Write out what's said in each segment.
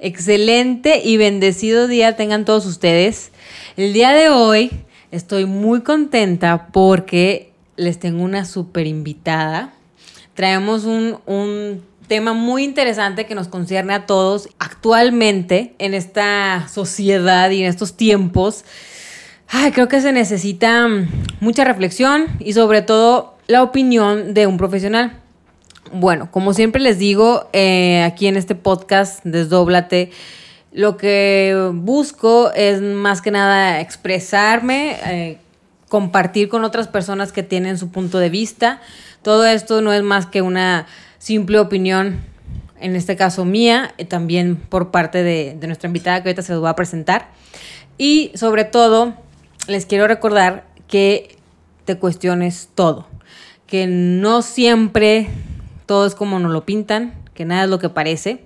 Excelente y bendecido día tengan todos ustedes. El día de hoy estoy muy contenta porque les tengo una super invitada. Traemos un, un tema muy interesante que nos concierne a todos actualmente en esta sociedad y en estos tiempos. Ay, creo que se necesita mucha reflexión y sobre todo la opinión de un profesional. Bueno, como siempre les digo, eh, aquí en este podcast, Desdóblate, lo que busco es más que nada expresarme, eh, compartir con otras personas que tienen su punto de vista. Todo esto no es más que una simple opinión, en este caso mía, y también por parte de, de nuestra invitada que ahorita se los va a presentar. Y sobre todo, les quiero recordar que te cuestiones todo, que no siempre todo es como nos lo pintan, que nada es lo que parece.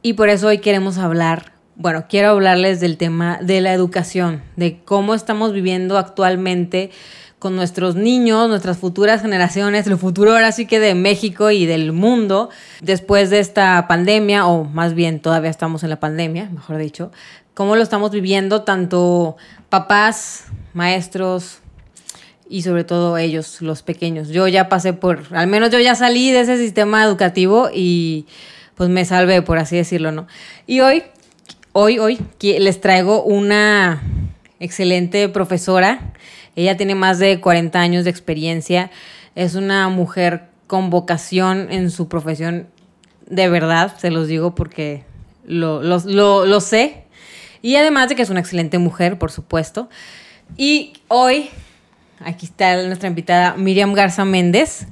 Y por eso hoy queremos hablar, bueno, quiero hablarles del tema de la educación, de cómo estamos viviendo actualmente con nuestros niños, nuestras futuras generaciones, el futuro ahora sí que de México y del mundo, después de esta pandemia, o más bien todavía estamos en la pandemia, mejor dicho, cómo lo estamos viviendo tanto papás, maestros, y sobre todo ellos, los pequeños. Yo ya pasé por, al menos yo ya salí de ese sistema educativo y pues me salvé, por así decirlo, ¿no? Y hoy, hoy, hoy les traigo una excelente profesora. Ella tiene más de 40 años de experiencia. Es una mujer con vocación en su profesión, de verdad, se los digo porque lo, lo, lo, lo sé. Y además de que es una excelente mujer, por supuesto. Y hoy Aquí está nuestra invitada Miriam Garza Méndez.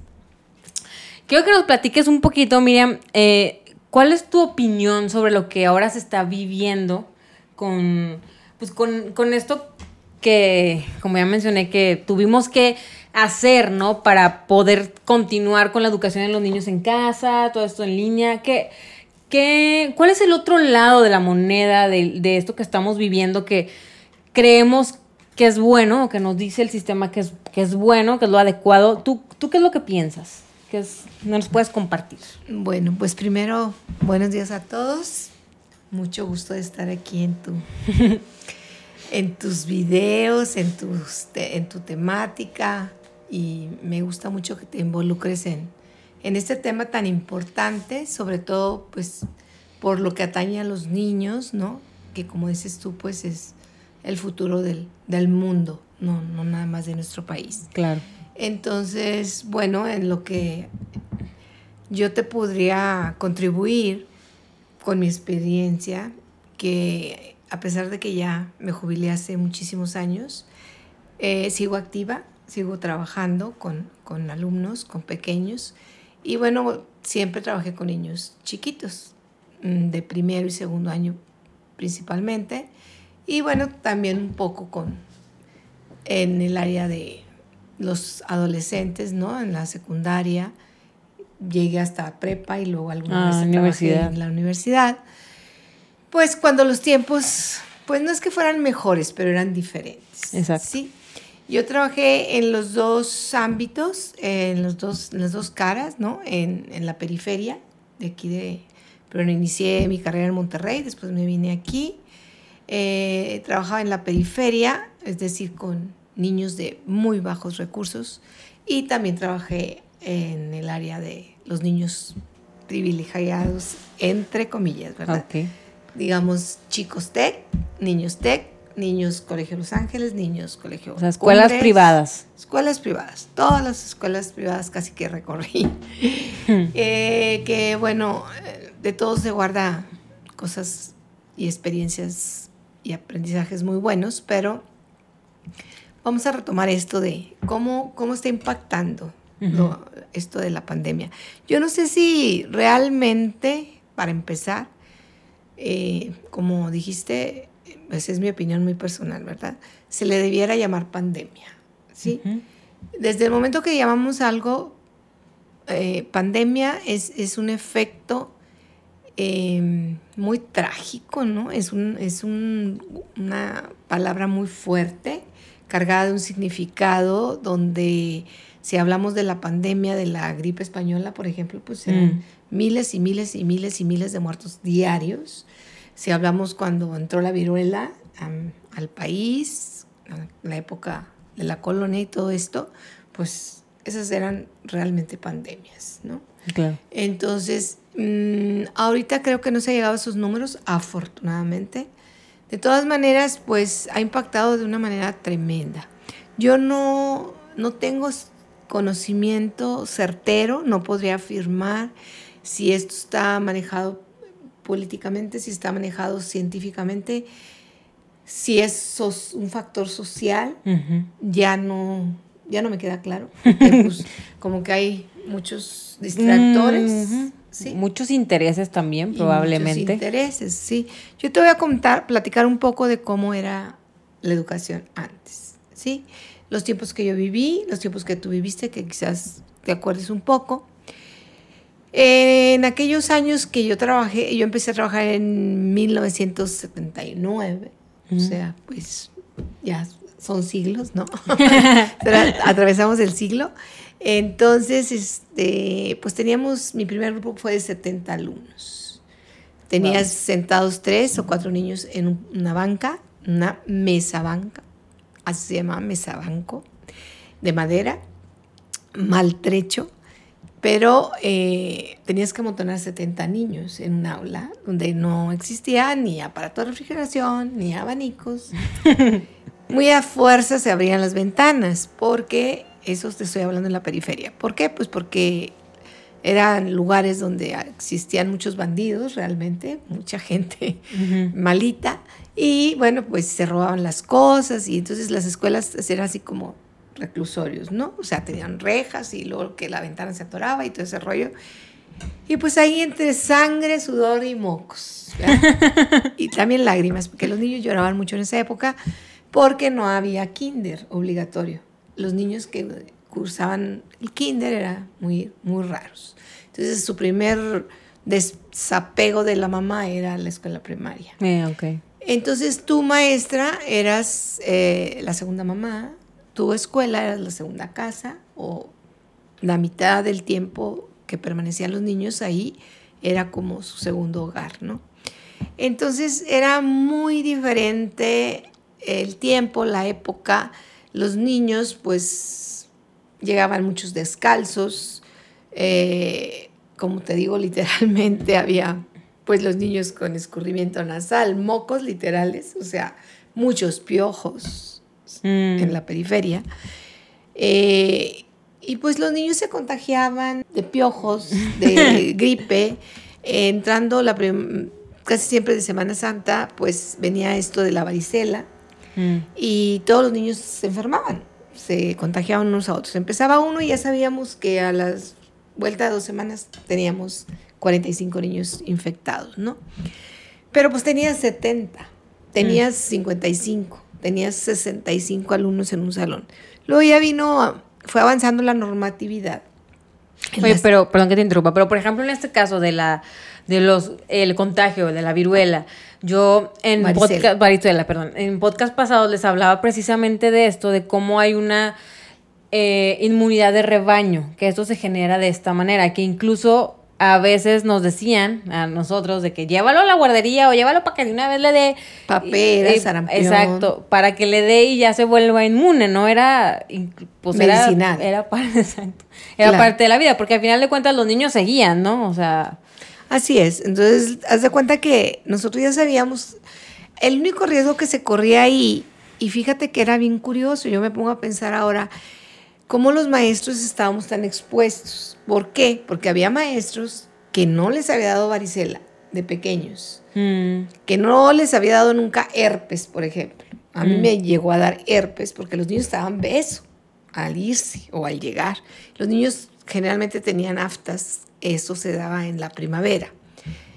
Quiero que nos platiques un poquito, Miriam, eh, ¿cuál es tu opinión sobre lo que ahora se está viviendo con, pues con, esto que, como ya mencioné, que tuvimos que hacer, ¿no? Para poder continuar con la educación de los niños en casa, todo esto en línea. ¿Qué, qué, ¿Cuál es el otro lado de la moneda de, de esto que estamos viviendo que creemos que es bueno o que nos dice el sistema que es, que es bueno, que es lo adecuado. ¿Tú, ¿Tú qué es lo que piensas? ¿Qué es, nos puedes compartir? Bueno, pues primero, buenos días a todos. Mucho gusto de estar aquí en tu, en tus videos, en, tus, en tu temática y me gusta mucho que te involucres en, en este tema tan importante, sobre todo pues por lo que atañe a los niños, ¿no? Que como dices tú, pues es el futuro del, mundo, no, no nada más de nuestro país. Claro. Entonces, bueno, en lo que yo te podría contribuir con mi experiencia, que a pesar de que ya me jubilé hace muchísimos años, eh, sigo activa, sigo trabajando con, con alumnos, con pequeños, y bueno, siempre trabajé con niños chiquitos, mm, de primero y segundo año principalmente, y bueno, también un poco con en el área de los adolescentes, ¿no? En la secundaria llegué hasta prepa y luego alguna ah, vez en la universidad. Pues cuando los tiempos, pues no es que fueran mejores, pero eran diferentes. Exacto. Sí. Yo trabajé en los dos ámbitos, en, los dos, en las dos caras, ¿no? En, en la periferia de aquí de... Pero inicié mi carrera en Monterrey, después me vine aquí eh, trabajaba en la periferia, es decir, con niños de muy bajos recursos y también trabajé en el área de los niños privilegiados, entre comillas, ¿verdad? Digamos, chicos TEC, niños TEC, niños Colegio Los Ángeles, niños Colegio... O sea, escuelas privadas. Escuelas privadas, todas las escuelas privadas casi que recorrí. Hmm. Eh, que bueno, de todo se guarda cosas y experiencias y aprendizajes muy buenos, pero vamos a retomar esto de cómo, cómo está impactando esto de la pandemia. Yo no sé si realmente, para empezar, eh, como dijiste, esa es mi opinión muy personal, ¿verdad? Se le debiera llamar pandemia, ¿sí? Desde el momento que llamamos algo eh, pandemia, es, es un efecto Em, muy trágico, ¿no? Es, un, es una palabra muy fuerte, cargada de un significado donde Si hablamos de la pandemia de la gripe española, por ejemplo, pues eran Mm. miles y miles y miles y miles de muertos diarios. Si hablamos cuando entró la viruela al país, la época de la colonia y todo esto, pues esas eran realmente pandemias, ¿no? Claro. Entonces, mm, ahorita creo que no se ha llegado a esos números, afortunadamente. De todas maneras, pues ha impactado de una manera tremenda. Yo no, no tengo conocimiento certero, no podría afirmar si esto está manejado políticamente, si está manejado científicamente, si es un factor social, ya no, ya no me queda claro. pues, como que hay muchos distractores. ¿Sí? Muchos intereses también, probablemente. muchos intereses, sí. Yo te voy a contar, platicar un poco de cómo era la educación antes, ¿sí? Los tiempos que yo viví, los tiempos que tú viviste, que quizás te acuerdes un poco. En aquellos años que yo trabajé, yo empecé a trabajar en 1979, o sea, pues ya son siglos, ¿no? Atravesamos el siglo. Entonces, este, pues teníamos, mi primer grupo fue de 70 alumnos. Tenías Wow. sentados tres o cuatro niños en un- una banca, una mesa banca, así se llama mesa banco, de madera, maltrecho, pero eh, tenías que amontonar 70 niños en un aula donde no existía ni aparato de refrigeración, ni abanicos. Muy a fuerza se abrían las ventanas, porque eso te estoy hablando en la periferia. ¿Por qué? Pues porque eran lugares donde existían muchos bandidos realmente, mucha gente Ujú. malita, y bueno, pues se robaban las cosas, y entonces las escuelas eran así como reclusorios, ¿no? O sea, tenían rejas y luego que la ventana se atoraba y todo ese rollo. Y pues ahí entre sangre, sudor y mocos. ¿verdad? y también lágrimas, porque los niños lloraban mucho en esa época porque no había kinder obligatorio. Los niños que cursaban el kinder eran muy, muy raros. Entonces su primer desapego de la mamá era la escuela primaria. Eh, ok. Entonces tu maestra eras eh, la segunda mamá, tu escuela era la segunda casa o la mitad del tiempo que permanecían los niños ahí era como su segundo hogar, ¿no? Entonces era muy diferente el tiempo, la época. Los niños pues llegaban muchos descalzos, eh, como te digo, literalmente había pues los niños con escurrimiento nasal, mocos literales, o sea, muchos piojos Mm. en la periferia. Eh, y pues los niños se contagiaban de piojos, de gripe. Eh, entrando la casi siempre de Semana Santa, pues venía esto de la varicela Mm. y todos los niños se enfermaban, se contagiaban unos a otros. Empezaba uno y ya sabíamos que a las vuelta de dos semanas teníamos 45 niños infectados, ¿no? Pero pues tenías 70, tenías 55, tenías 65 alumnos en un salón. Luego ya vino, fue avanzando la normatividad. Oye, las- pero, perdón que te interrumpa, pero por ejemplo en este caso de la de los el contagio de la viruela, yo en Varicela. podcast perdón, en podcast pasados les hablaba precisamente de esto, de cómo hay una eh, inmunidad de rebaño, que esto se genera de esta manera, que incluso a veces nos decían a nosotros de que llévalo a la guardería o llévalo para que de una vez le dé Paperas, eh, sarampión. Exacto, para que le dé y ya se vuelva inmune, no era pues era- Medicinal. Era, parte, exacto, era Claro. parte de la vida, porque al final de cuentas los niños seguían, ¿no? O sea, Así es. Entonces, haz de cuenta que nosotros ya sabíamos el único riesgo que se corría ahí, y fíjate que era bien curioso, yo me pongo a pensar ahora, cómo los maestros estábamos tan expuestos. ¿Por qué? Porque había maestros que no les había dado varicela de pequeños, mm, que no les había dado nunca herpes, por ejemplo. A mí Mm. me llegó a dar herpes porque los niños estaban beso al irse o al llegar. Los niños generalmente tenían aftas, eso se daba en la primavera,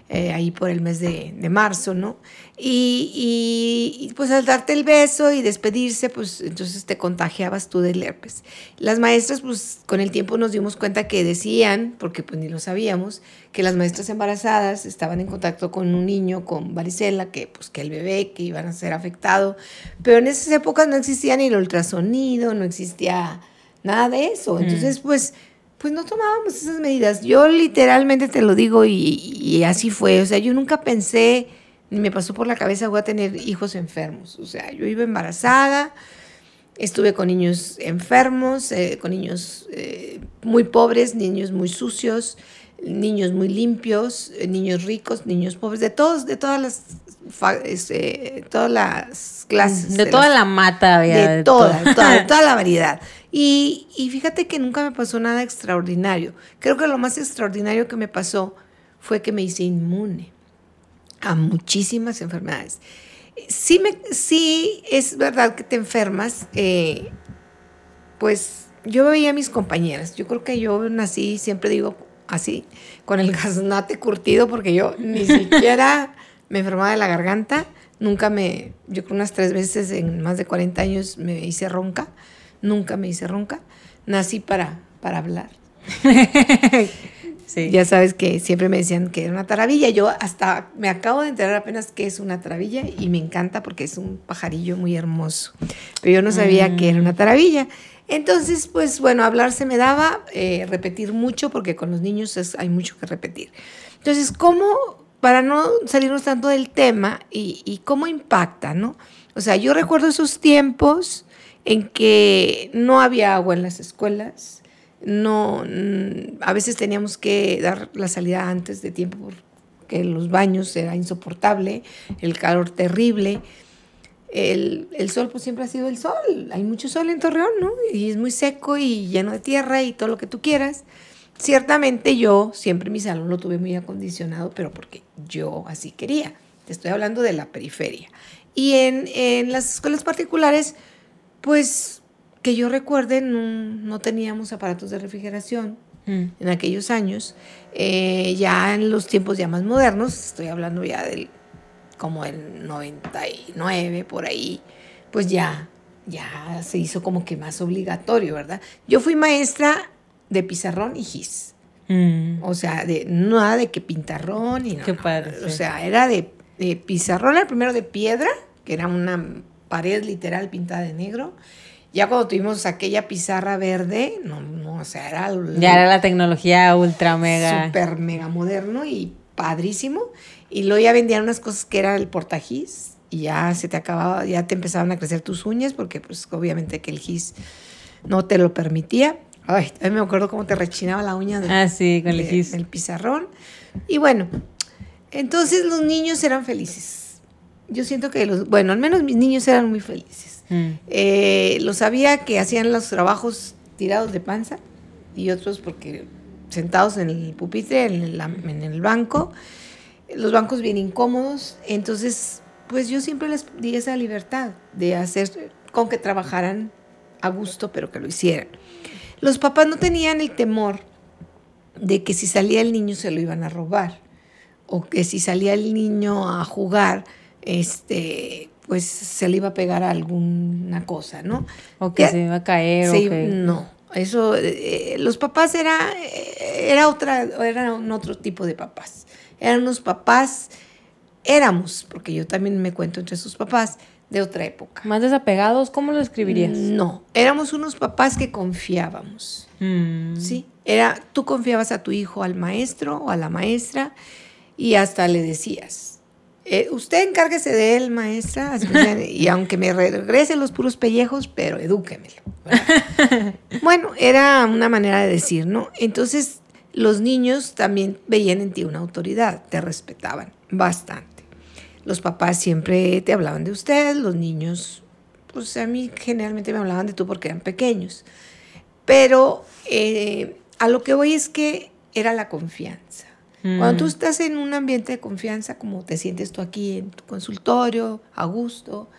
eh, ahí por el mes de, de marzo, ¿no? Y, y- y, pues al darte el beso y despedirse, pues entonces te contagiabas tú del herpes. Las maestras, pues con el tiempo nos dimos cuenta que decían, porque pues ni lo sabíamos, que las maestras embarazadas estaban en contacto con un niño con varicela, que pues que el bebé, que iban a ser afectado. Pero en esas épocas no existía ni el ultrasonido, no existía nada de eso. Entonces, pues, pues no tomábamos esas medidas. Yo literalmente te lo digo y, así fue. O sea, yo nunca pensé, ni me pasó por la cabeza, voy a tener hijos enfermos. O sea, yo iba embarazada, estuve con niños enfermos, eh, con niños eh, muy pobres, niños muy sucios, niños muy limpios, eh, niños ricos, niños pobres, de todos, de todas las este, todas las clases. De, toda la mata había. De, toda, toda, toda, la variedad. Y, y, fíjate que nunca me pasó nada extraordinario. Creo que lo más extraordinario que me pasó fue que me hice inmune a muchísimas enfermedades. Sí, me, sí es verdad que te enfermas, eh, pues yo veía a mis compañeras. Yo creo que yo nací, siempre digo así, con el gaznate curtido, porque yo ni siquiera me enfermaba de la garganta. Nunca me, yo creo unas tres veces en más de 40 años me hice ronca. Nunca me hice ronca. Nací para, para hablar. Ya sabes que siempre me decían que era una taravilla. Yo hasta me acabo de enterar apenas que es una taravilla y me encanta porque es un pajarillo muy hermoso. Pero yo no sabía que era una mm. taravilla. Entonces, pues bueno, hablar se me daba, eh, repetir mucho, porque con los niños hay mucho que repetir. Entonces, ¿cómo, para no salirnos tanto del tema, y, y cómo impacta, ¿no? O sea, yo recuerdo esos tiempos en que no había agua en las escuelas, no, mm, a veces teníamos que dar la salida antes de tiempo porque los baños era insoportable, el calor terrible. El, sol pues siempre ha sido el sol, hay mucho sol en Torreón, ¿no? Y es muy seco y lleno de tierra y todo lo que tú quieras. Ciertamente yo siempre mi salón lo tuve muy acondicionado, pero porque yo así quería. Te estoy hablando de la periferia. Y en, en las escuelas particulares, pues que yo recuerde, no, teníamos aparatos de refrigeración mm. en aquellos años. Eh, ya en los tiempos ya más modernos, estoy hablando ya del como el 99 por ahí, pues ya, ya se hizo como que más obligatorio, ¿verdad? Yo fui maestra de pizarrón y gis. Mm. O sea, de nada de que pintarrón y no. Qué padre. O sea, era de, de pizarrón, el primero de piedra, que era una pared literal pintada de negro ya cuando tuvimos aquella pizarra verde, no, no, o sea, era... Ya era la tecnología ultra mega. Super mega moderno y padrísimo. Y luego ya vendían unas cosas que era el portajís y ya se te acababa, ya te empezaban a crecer tus uñas porque pues obviamente que el gis no te lo permitía. Ay, a mí me acuerdo cómo te rechinaba la uña ah, sí, con el gis. El pizarrón. Y bueno, entonces los niños eran felices. Yo siento que los, bueno, al menos mis niños eran muy felices Mm. Eh, lo sabía que hacían los trabajos tirados de panza y otros porque sentados en el pupitre, en el, en el banco, los bancos bien incómodos. Entonces, pues yo siempre les di esa libertad de hacer con que trabajaran a gusto, pero que lo hicieran. Los papás no tenían el temor de que si salía el niño se lo iban a robar o que si salía el niño a jugar, este, pues se le iba a pegar a alguna cosa, ¿no? O que se iba a caer. o que... No, eso, eh, los papás era, era otra, eran otro tipo de papás. Eran unos papás, éramos, porque yo también me cuento entre sus papás, de otra época. ¿Más desapegados? ¿Cómo lo escribirías? No, éramos unos papás que confiábamos. Mm. Sí, era, tú confiabas a tu hijo al maestro o a la maestra y hasta le decías, eh, usted encárguese de él, maestra, y aunque me regrese los puros pellejos, pero edúquemelo. bueno, era una manera de decir, ¿no? Entonces, los niños también veían en ti una autoridad, te respetaban bastante. Los papás siempre te hablaban de usted, los niños, pues a mí generalmente me hablaban de tú porque eran pequeños. Pero eh, a lo que voy es que era la confianza. Cuando tú mm. estás en un ambiente de confianza, como te sientes tú aquí en tu consultorio, a gusto,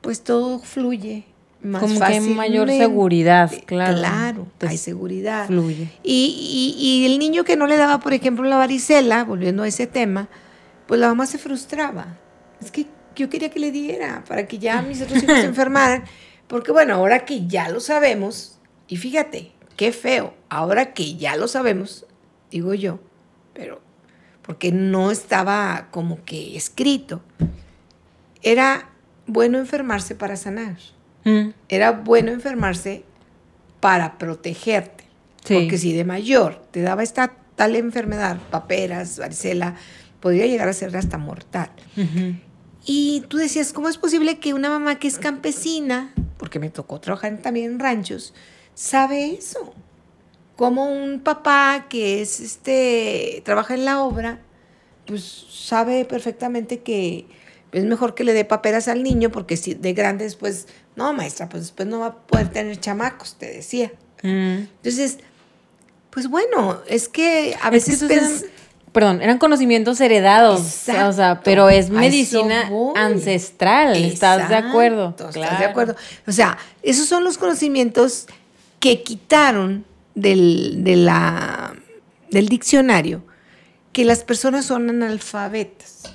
pues todo fluye más como que hay mayor seguridad, claro. Claro, hay seguridad. Fluye. Y, y, y, el niño que no le daba, por ejemplo, la varicela, volviendo a ese tema, pues la mamá se frustraba. Es que yo quería que le diera para que ya mis otros hijos se enfermaran. Porque bueno, ahora que ya lo sabemos, y fíjate, qué feo, ahora que ya lo sabemos, digo yo, pero porque no estaba como que escrito. Era bueno enfermarse para sanar. Mm. Era bueno enfermarse para protegerte. Porque si de mayor te daba esta tal enfermedad, paperas, varicela, podría llegar a ser hasta mortal. Y tú decías, ¿cómo es posible que una mamá que es campesina, porque me tocó trabajar también en ranchos, sabe eso? Como un papá que es este trabaja en la obra, pues sabe perfectamente que es mejor que le dé paperas al niño porque si de grande después, no, maestra, pues después no va a poder tener chamacos, te decía. Mm. Entonces, pues bueno, es que a veces... perdón, eran conocimientos heredados, o sea, pero es medicina ancestral, ¿estás de acuerdo? ¿Estás de acuerdo? O sea, esos son los conocimientos que quitaron del, de la, del diccionario que las personas son analfabetas.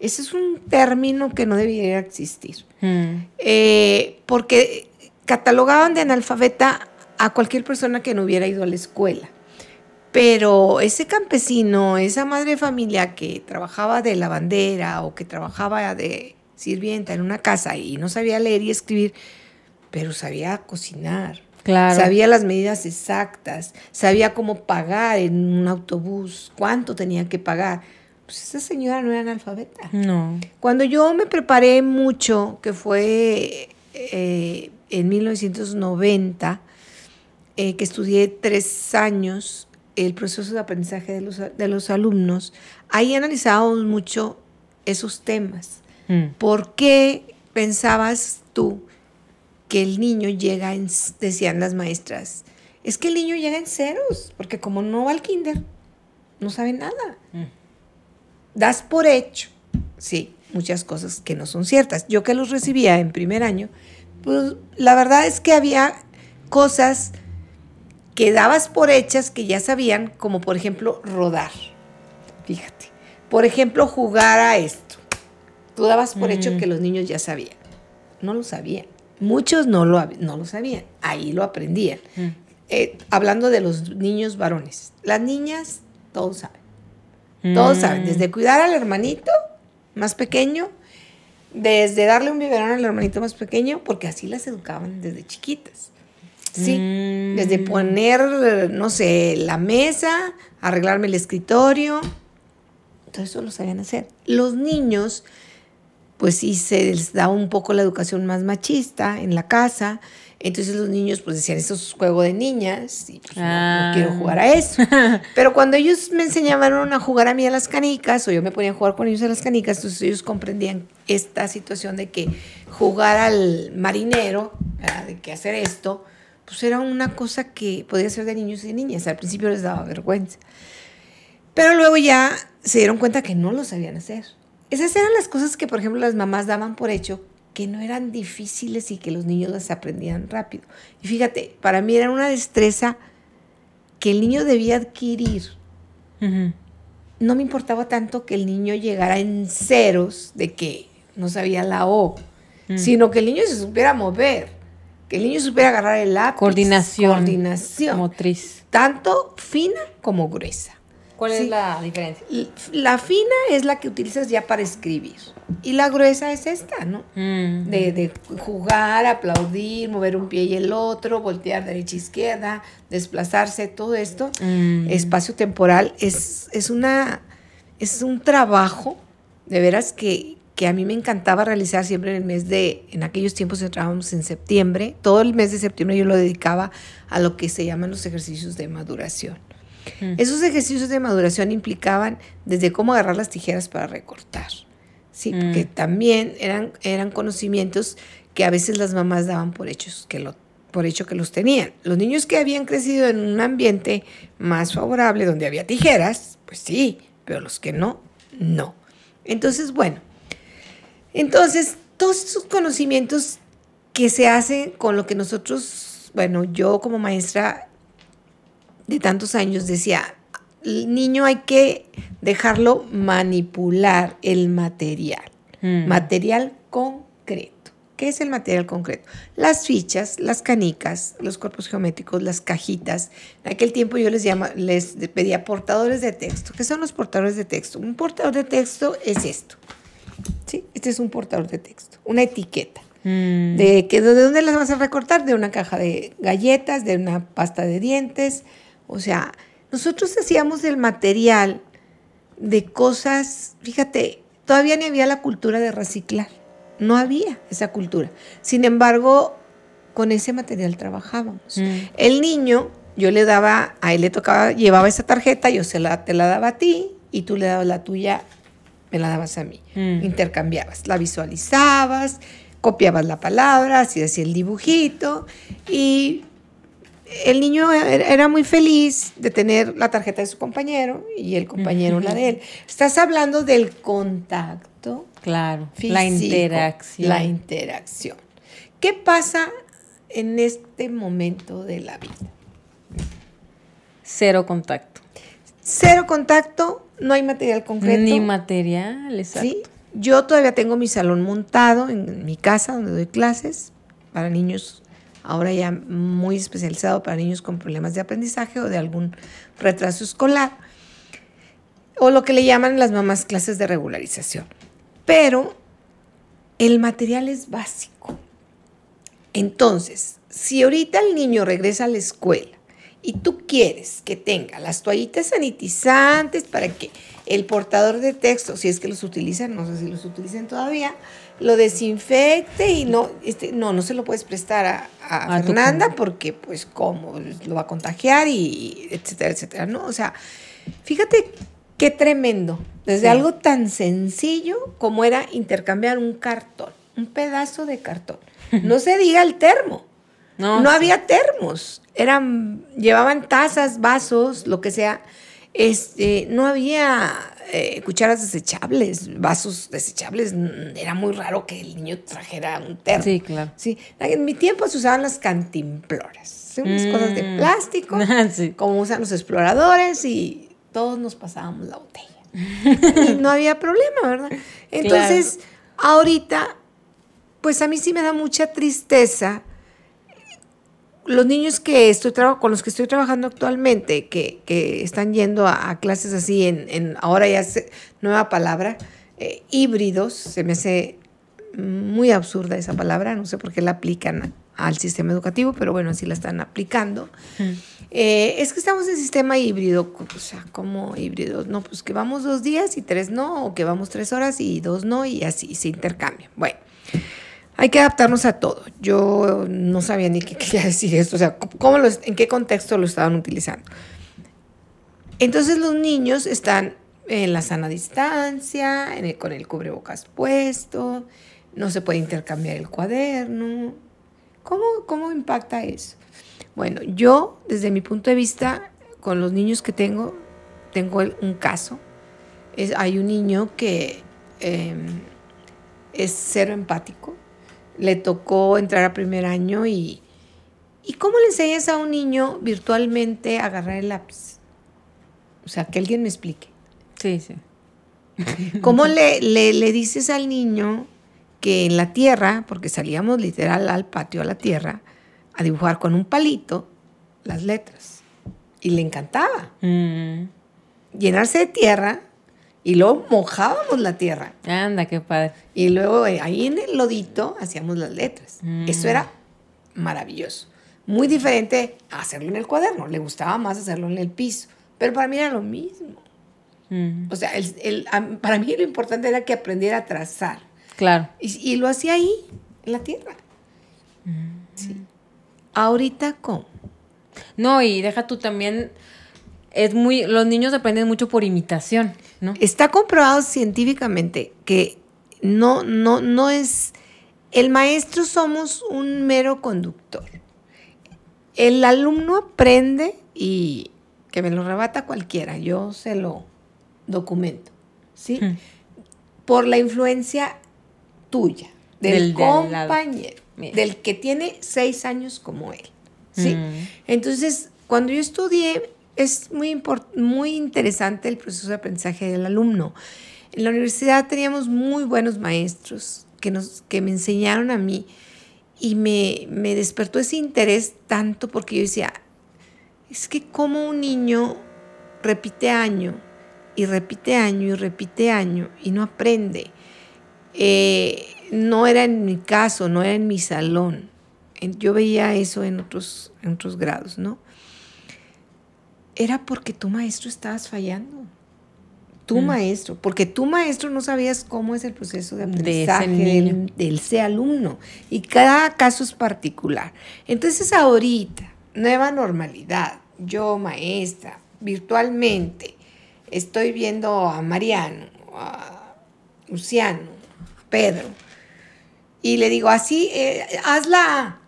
Ese es un término que no debería existir. Mm. Eh, porque catalogaban de analfabeta a cualquier persona que no hubiera ido a la escuela. Pero ese campesino, esa madre de familia que trabajaba de lavandera o que trabajaba de sirvienta en una casa y no sabía leer y escribir, pero sabía cocinar, Sabía las medidas exactas, sabía cómo pagar en un autobús, cuánto tenía que pagar. Pues esa señora no era analfabeta. No. Cuando yo me preparé mucho, que fue eh, en 1990, eh, que estudié tres años el proceso de aprendizaje de los, de los alumnos, ahí analizábamos mucho esos temas. Mm. ¿Por qué pensabas tú que el niño llega en, decían las maestras, es que el niño llega en ceros, porque como no va al kinder, no sabe nada. Mm. Das por hecho, sí, muchas cosas que no son ciertas. Yo que los recibía en primer año, pues la verdad es que había cosas que dabas por hechas que ya sabían, como por ejemplo rodar. Fíjate. Por ejemplo, jugar a esto. Tú dabas por hecho mm. que los niños ya sabían. No lo sabían. Muchos no lo, no lo sabían, ahí lo aprendían. Mm. Eh, hablando de los niños varones, las niñas, todos saben. Todos mm. saben, desde cuidar al hermanito más pequeño, desde darle un biberón al hermanito más pequeño, porque así las educaban desde chiquitas. Sí, mm. desde poner, no sé, la mesa, arreglarme el escritorio, todo eso lo sabían hacer. Los niños pues sí se les da un poco la educación más machista en la casa. Entonces los niños pues decían, eso es juego de niñas y pues, no, ah. quiero jugar a eso. Pero cuando ellos me enseñaban a jugar a mí a las canicas o yo me ponía a jugar con ellos a las canicas, entonces ellos comprendían esta situación de que jugar al marinero, de que hacer esto, pues era una cosa que podía ser de niños y de niñas. Al principio les daba vergüenza. Pero luego ya se dieron cuenta que no lo sabían hacer. Esas eran las cosas que, por ejemplo, las mamás daban por hecho que no eran difíciles y que los niños las aprendían rápido. Y fíjate, para mí era una destreza que el niño debía adquirir. No me importaba tanto que el niño llegara en ceros de que no sabía la O, mm. sino que el niño se supiera mover, que el niño supiera agarrar el lápiz. Coordinación. Coordinación. Motriz. Tanto fina como gruesa. ¿Cuál es la diferencia? La fina es la que utilizas ya para escribir. Y la gruesa es esta, ¿no? Mm. De, jugar, aplaudir, mover un pie y el otro, voltear derecha e izquierda, desplazarse, todo esto. Mm. Espacio temporal es, es, una, es un trabajo, de veras, que, que a mí me encantaba realizar siempre en el mes de, en aquellos tiempos entrábamos en septiembre, todo el mes de septiembre yo lo dedicaba a lo que se llaman los ejercicios de maduración. Esos ejercicios de maduración implicaban desde cómo agarrar las tijeras para recortar. Sí, porque también eran, eran conocimientos que a veces las mamás daban por hechos que lo por hecho que los tenían. Los niños que habían crecido en un ambiente más favorable donde había tijeras, pues sí, pero los que no, no. Entonces, bueno, entonces todos esos conocimientos que se hacen con lo que nosotros, bueno, yo como maestra de tantos años decía, el niño hay que dejarlo manipular el material, mm. material concreto. ¿Qué es el material concreto? Las fichas, las canicas, los cuerpos geométricos, las cajitas. En aquel tiempo yo les, llama, les pedía portadores de texto. ¿Qué son los portadores de texto? Un portador de texto es esto. ¿Sí? Este es un portador de texto, una etiqueta. Mm. De, que, ¿De dónde las vas a recortar? De una caja de galletas, de una pasta de dientes. O sea, nosotros hacíamos el material de cosas, fíjate, todavía ni había la cultura de reciclar. No había esa cultura. Sin embargo, con ese material trabajábamos. Mm. El niño, yo le daba, a él le tocaba, llevaba esa tarjeta, yo se la, te la daba a ti y tú le dabas la tuya, me la dabas a mí. Mm. Intercambiabas, la visualizabas, copiabas la palabra, hacías el dibujito y el niño era muy feliz de tener la tarjeta de su compañero y el compañero la de él. Estás hablando del contacto. Claro, la interacción. La interacción. ¿Qué pasa en este momento de la vida? Cero contacto. Cero contacto, no hay material concreto. Ni material, exacto. ¿Sí? Yo todavía tengo mi salón montado en mi casa donde doy clases para niños, ahora ya muy especializado para niños con problemas de aprendizaje o de algún retraso escolar, o lo que le llaman las mamás clases de regularización. Pero el material es básico. Entonces, si ahorita el niño regresa a la escuela y tú quieres que tenga las toallitas sanitizantes para que el portador de texto, si es que los utilizan, no sé si los utilizan todavía, lo desinfecte y no, este, no, no se lo puedes prestar a, a, Fernanda porque pues cómo lo va a contagiar y etcétera, etcétera, ¿no? O sea, fíjate qué tremendo, desde algo tan sencillo como era intercambiar un cartón, un pedazo de cartón. No se diga el termo. No, no había termos, eran, llevaban tazas, vasos, lo que sea este, no había eh, cucharas desechables, vasos desechables. Era muy raro que el niño trajera un termo. Sí, claro. Sí. En mi tiempo se usaban las cantimploras. Unas cosas de mm. plástico, como usan los exploradores, y todos nos pasábamos la botella. y no había problema, ¿verdad? Entonces, ahorita, pues a mí sí me da mucha tristeza los niños que estoy con los que estoy trabajando actualmente, que, están yendo a, clases así en, ahora ya se, nueva palabra, eh, híbridos, se me hace muy absurda esa palabra, no sé por qué la aplican al sistema educativo, pero bueno, así la están aplicando. Eh, es que estamos en sistema híbrido, o sea, como híbridos, no, pues que vamos dos días y tres no, o que vamos tres horas y dos no, y así se intercambian. Bueno hay que adaptarnos a todo. Yo no sabía ni qué quería decir esto, o sea, en qué contexto lo estaban utilizando. Entonces los niños están en la sana distancia, con el cubrebocas puesto, no se puede intercambiar el cuaderno. ¿Cómo, ¿Cómo impacta eso? Bueno, yo desde mi punto de vista, con los niños que tengo, tengo un caso. Hay un niño que em, es cero empático, le tocó entrar a primer año y, ¿y cómo le enseñas a un niño virtualmente a agarrar el lápiz? O sea, que alguien me explique. Sí, sí. ¿Cómo le, le, dices al niño que en la tierra, porque salíamos literal al patio a la tierra, a dibujar con un palito las letras? Y le encantaba. Mm. Llenarse de tierra y luego mojábamos la tierra. Anda, qué padre. Y luego eh, ahí en el lodito hacíamos las letras. Mm. Eso era maravilloso. Muy diferente a hacerlo en el cuaderno. Le gustaba más hacerlo en el piso. Pero para mí era lo mismo. Mm. O sea, el, para mí lo importante era que aprendiera a trazar. Claro. Y, lo hacía ahí, en la tierra. Mm. Sí. Ahorita, ¿cómo? No, y deja tú también es muy, los niños aprenden mucho por imitación, ¿no? Está comprobado científicamente que no, no, no es, el maestro somos un mero conductor. El alumno aprende y que me lo rebata cualquiera, yo se lo documento, ¿sí? Por la influencia tuya, del, compañero, del, que tiene seis años como él, ¿sí? Entonces, cuando yo estudié es muy, muy interesante el proceso de aprendizaje del alumno. En la universidad teníamos muy buenos maestros que, nos, que me enseñaron a mí y me, me despertó ese interés tanto porque yo decía, es que como un niño repite año y repite año y repite año y no aprende. Eh, no era en mi caso, no era en mi salón. Yo veía eso en otros, en otros grados, ¿no? Era porque tu maestro estabas fallando. Tu mm. maestro, porque tu maestro no sabías cómo es el proceso de aprendizaje del, del ese alumno. Y cada caso es particular. Entonces ahorita, nueva normalidad, yo maestra, virtualmente, estoy viendo a Mariano, a Luciano, a Pedro, y le digo así, eh, hazla.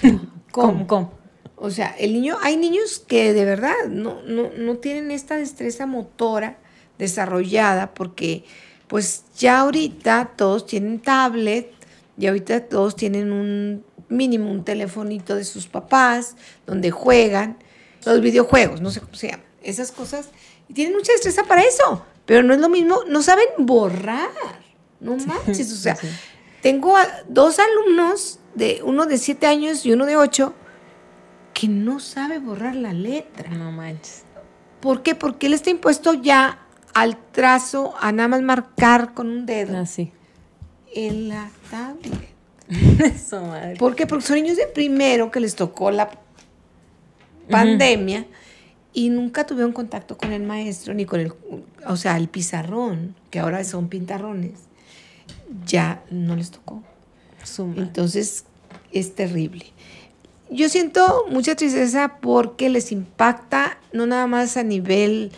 ¿Cómo? ¿Cómo? O sea, el niño, hay niños que de verdad no, no, tienen esta destreza motora desarrollada porque pues ya ahorita todos tienen tablet y ahorita todos tienen un mínimo un telefonito de sus papás donde juegan los videojuegos, no sé cómo se llaman, esas cosas. Y tienen mucha destreza para eso, pero no es lo mismo, no saben borrar, no manches, o sea, tengo dos alumnos de uno de siete años y uno de ocho que no sabe borrar la letra. No manches. ¿Por qué? Porque él está impuesto ya al trazo, a nada más marcar con un dedo. Así. Ah, en la tablet. Eso, madre. ¿Por qué? Porque son niños de primero que les tocó la pandemia y nunca tuvieron contacto con el maestro ni con el, o sea, el pizarrón, que ahora son pintarrones, ya no les tocó. Entonces es terrible. Yo siento mucha tristeza porque les impacta no nada más a nivel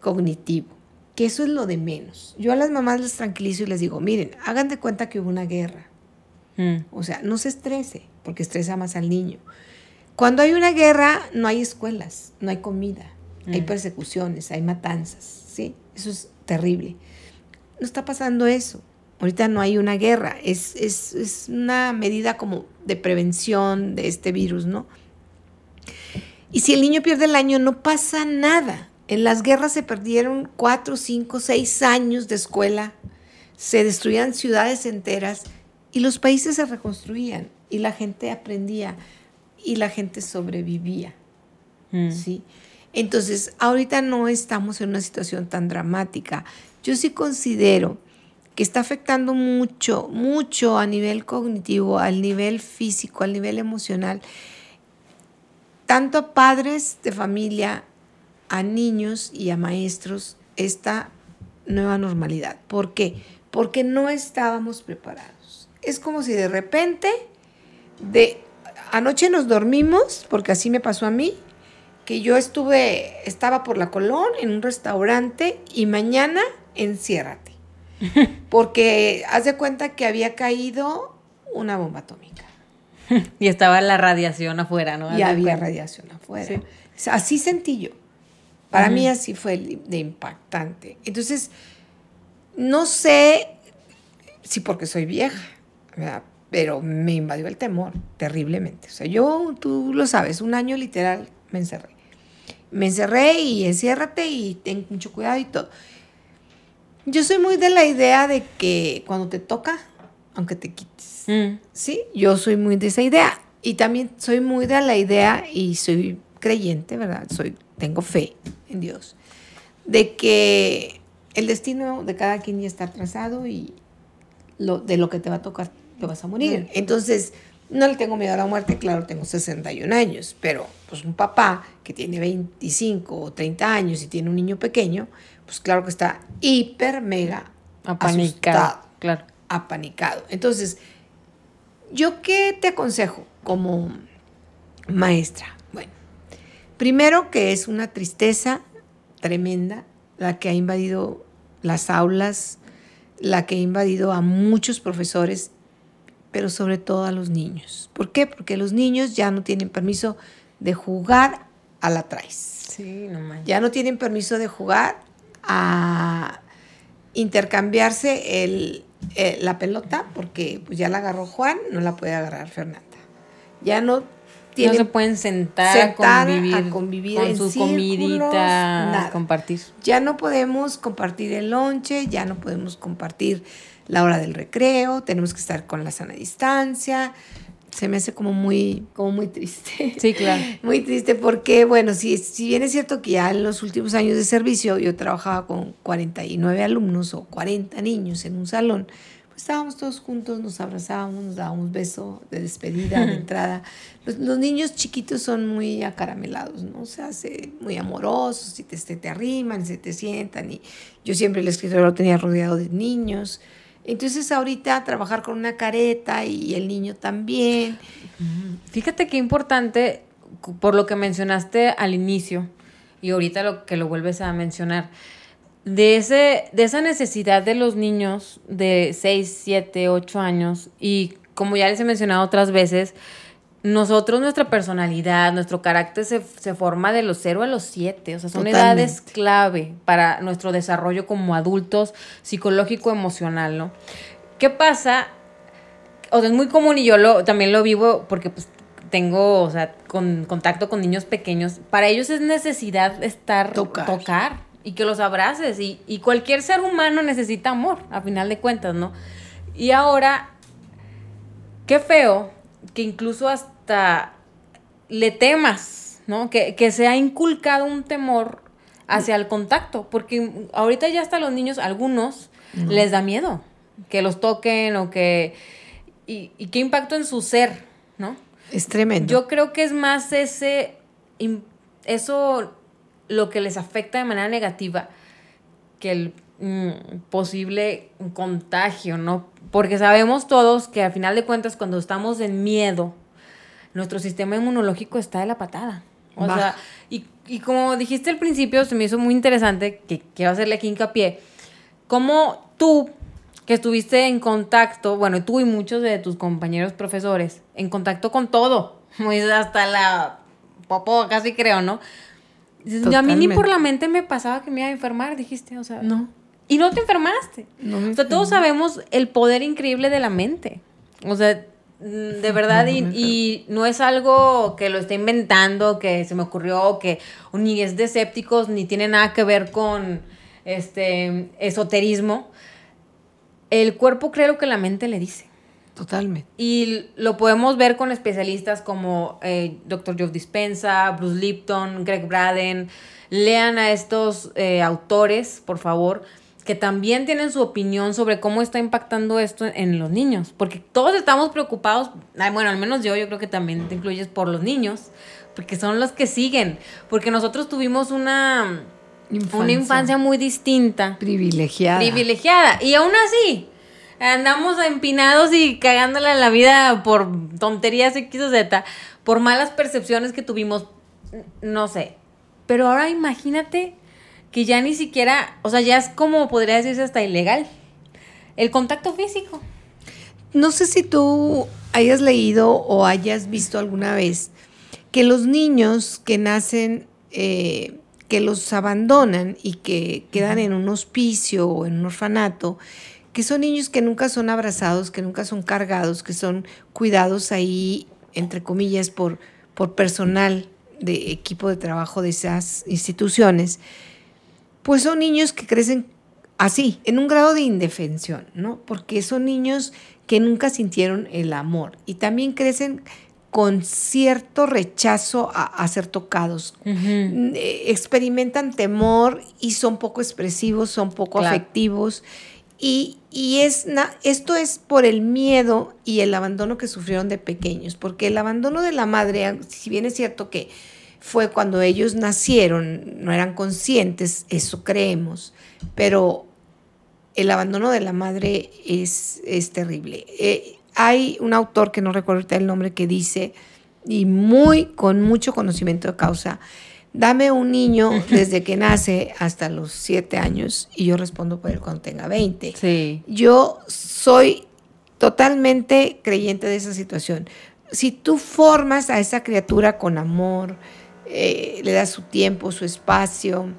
cognitivo, que eso es lo de menos. Yo a las mamás les tranquilizo y les digo, miren, hagan de cuenta que hubo una guerra. Mm. O sea, no se estrese, porque estresa más al niño. Cuando hay una guerra, no hay escuelas, no hay comida, hay mm. persecuciones, hay matanzas, ¿sí? Eso es terrible. No está pasando eso. Ahorita no hay una guerra, es, es, una medida como de prevención de este virus, ¿no? Y si el niño pierde el año, no pasa nada. En las guerras se perdieron cuatro, cinco, seis años de escuela, se destruían ciudades enteras y los países se reconstruían y la gente aprendía y la gente sobrevivía. Mm. ¿sí? Entonces, ahorita no estamos en una situación tan dramática. Yo sí considero está afectando mucho, mucho a nivel cognitivo, al nivel físico, al nivel emocional, tanto a padres de familia, a niños y a maestros, esta nueva normalidad. ¿Por qué? Porque no estábamos preparados. Es como si de repente, de anoche nos dormimos, porque así me pasó a mí, que yo estuve, estaba por la Colón en un restaurante y mañana enciérrate. Porque haz de cuenta que había caído una bomba atómica. y estaba la radiación afuera, ¿no? Y había radiación afuera. Así sentí yo. Para mí así fue de impactante. Entonces, no sé si porque soy vieja, pero me invadió el temor terriblemente. O sea, yo, tú lo sabes, un año literal me encerré. Me encerré y enciérrate y ten mucho cuidado y todo. Yo soy muy de la idea de que cuando te toca, aunque te quites. Mm. Sí, yo soy muy de esa idea. Y también soy muy de la idea y soy creyente, ¿verdad? Soy, tengo fe en Dios. De que el destino de cada quien ya está trazado y lo, de lo que te va a tocar te vas a morir. Entonces, no le tengo miedo a la muerte, claro, tengo 61 años, pero pues un papá que tiene 25 o 30 años y tiene un niño pequeño, pues claro que está hiper, mega apanicado. claro. Apanicado. Entonces, ¿yo qué te aconsejo como maestra? Bueno, primero que es una tristeza tremenda la que ha invadido las aulas, la que ha invadido a muchos profesores, pero sobre todo a los niños. ¿Por qué? Porque los niños ya no tienen permiso de jugar a la traes. Sí, no Ya no tienen permiso de jugar a intercambiarse el, eh, la pelota porque pues ya la agarró Juan, no la puede agarrar Fernanda. Ya no tienen, no se pueden sentar, a convivir, convivir con su comidita, compartir. Ya no podemos compartir el lonche, ya no podemos compartir la hora del recreo, tenemos que estar con la sana distancia, se me hace como muy, como muy triste. Sí, claro. Muy triste porque, bueno, si, si bien es cierto que ya en los últimos años de servicio yo trabajaba con 49 alumnos o 40 niños en un salón, pues estábamos todos juntos, nos abrazábamos, nos dábamos beso de despedida, de entrada. Los, los, niños chiquitos son muy acaramelados, ¿no? O sea, se, muy amorosos, y te, te, te arriman, se te sientan. Y yo siempre el escritorio lo tenía rodeado de niños. Entonces ahorita trabajar con una careta y el niño también. Fíjate qué importante, por lo que mencionaste al inicio y ahorita lo que lo vuelves a mencionar, de, ese, de esa necesidad de los niños de 6, 7, 8 años y como ya les he mencionado otras veces, nosotros, nuestra personalidad, nuestro carácter se, se, forma de los 0 a los 7. O sea, son Totalmente. edades clave para nuestro desarrollo como adultos, psicológico, emocional, ¿no? ¿Qué pasa? O sea, es muy común y yo lo, también lo vivo porque pues tengo, o sea, con, contacto con niños pequeños. Para ellos es necesidad estar, tocar, tocar y que los abraces. Y, y cualquier ser humano necesita amor, a final de cuentas, ¿no? Y ahora, qué feo que incluso hasta le temas, ¿no? Que, que se ha inculcado un temor hacia el contacto, porque ahorita ya hasta los niños, algunos, no. les da miedo que los toquen o que... Y, y, qué impacto en su ser, ¿no? Es tremendo. Yo creo que es más ese... Eso lo que les afecta de manera negativa que el mm, posible contagio, ¿no? Porque sabemos todos que al final de cuentas cuando estamos en miedo, nuestro sistema inmunológico está de la patada. O bah. sea, y, y, como dijiste al principio, se me hizo muy interesante, que quiero hacerle aquí hincapié, cómo tú, que estuviste en contacto, bueno, tú y muchos de tus compañeros profesores, en contacto con todo, hasta la popó, casi creo, ¿no? Totalmente. A mí ni por la mente me pasaba que me iba a enfermar, dijiste, o sea. No. Y no te enfermaste. No o sea, todos sabemos el poder increíble de la mente. O sea, de verdad, y, y, no es algo que lo esté inventando, que se me ocurrió, que ni es de escépticos, ni tiene nada que ver con este esoterismo. El cuerpo cree lo que la mente le dice. Totalmente. Y lo podemos ver con especialistas como eh, Dr. Joe Dispensa, Bruce Lipton, Greg Braden. Lean a estos eh, autores, por favor que también tienen su opinión sobre cómo está impactando esto en los niños, porque todos estamos preocupados, bueno, al menos yo, yo creo que también te incluyes por los niños, porque son los que siguen, porque nosotros tuvimos una infancia, una infancia muy distinta. Privilegiada. Privilegiada, y aún así, andamos empinados y cagándola en la vida por tonterías X o Z, por malas percepciones que tuvimos, no sé. Pero ahora imagínate que ya ni siquiera, o sea, ya es como podría decirse hasta ilegal. El contacto físico. No sé si tú hayas leído o hayas visto alguna vez que los niños que nacen, eh, que los abandonan y que quedan en un hospicio o en un orfanato, que son niños que nunca son abrazados, que nunca son cargados, que son cuidados ahí, entre comillas, por, por personal de equipo de trabajo de esas instituciones pues son niños que crecen así, en un grado de indefensión, ¿no? Porque son niños que nunca sintieron el amor y también crecen con cierto rechazo a, a ser tocados. Uh -huh. Experimentan temor y son poco expresivos, son poco claro. afectivos. Y, y es esto es por el miedo y el abandono que sufrieron de pequeños, porque el abandono de la madre, si bien es cierto que fue cuando ellos nacieron, no eran conscientes, eso creemos, pero el abandono de la madre es, es terrible. Eh, hay un autor que no recuerdo el nombre que dice, y muy con mucho conocimiento de causa, dame un niño desde que nace hasta los siete años y yo respondo por él cuando tenga 20. Sí. Yo soy totalmente creyente de esa situación. Si tú formas a esa criatura con amor, eh, le das su tiempo, su espacio,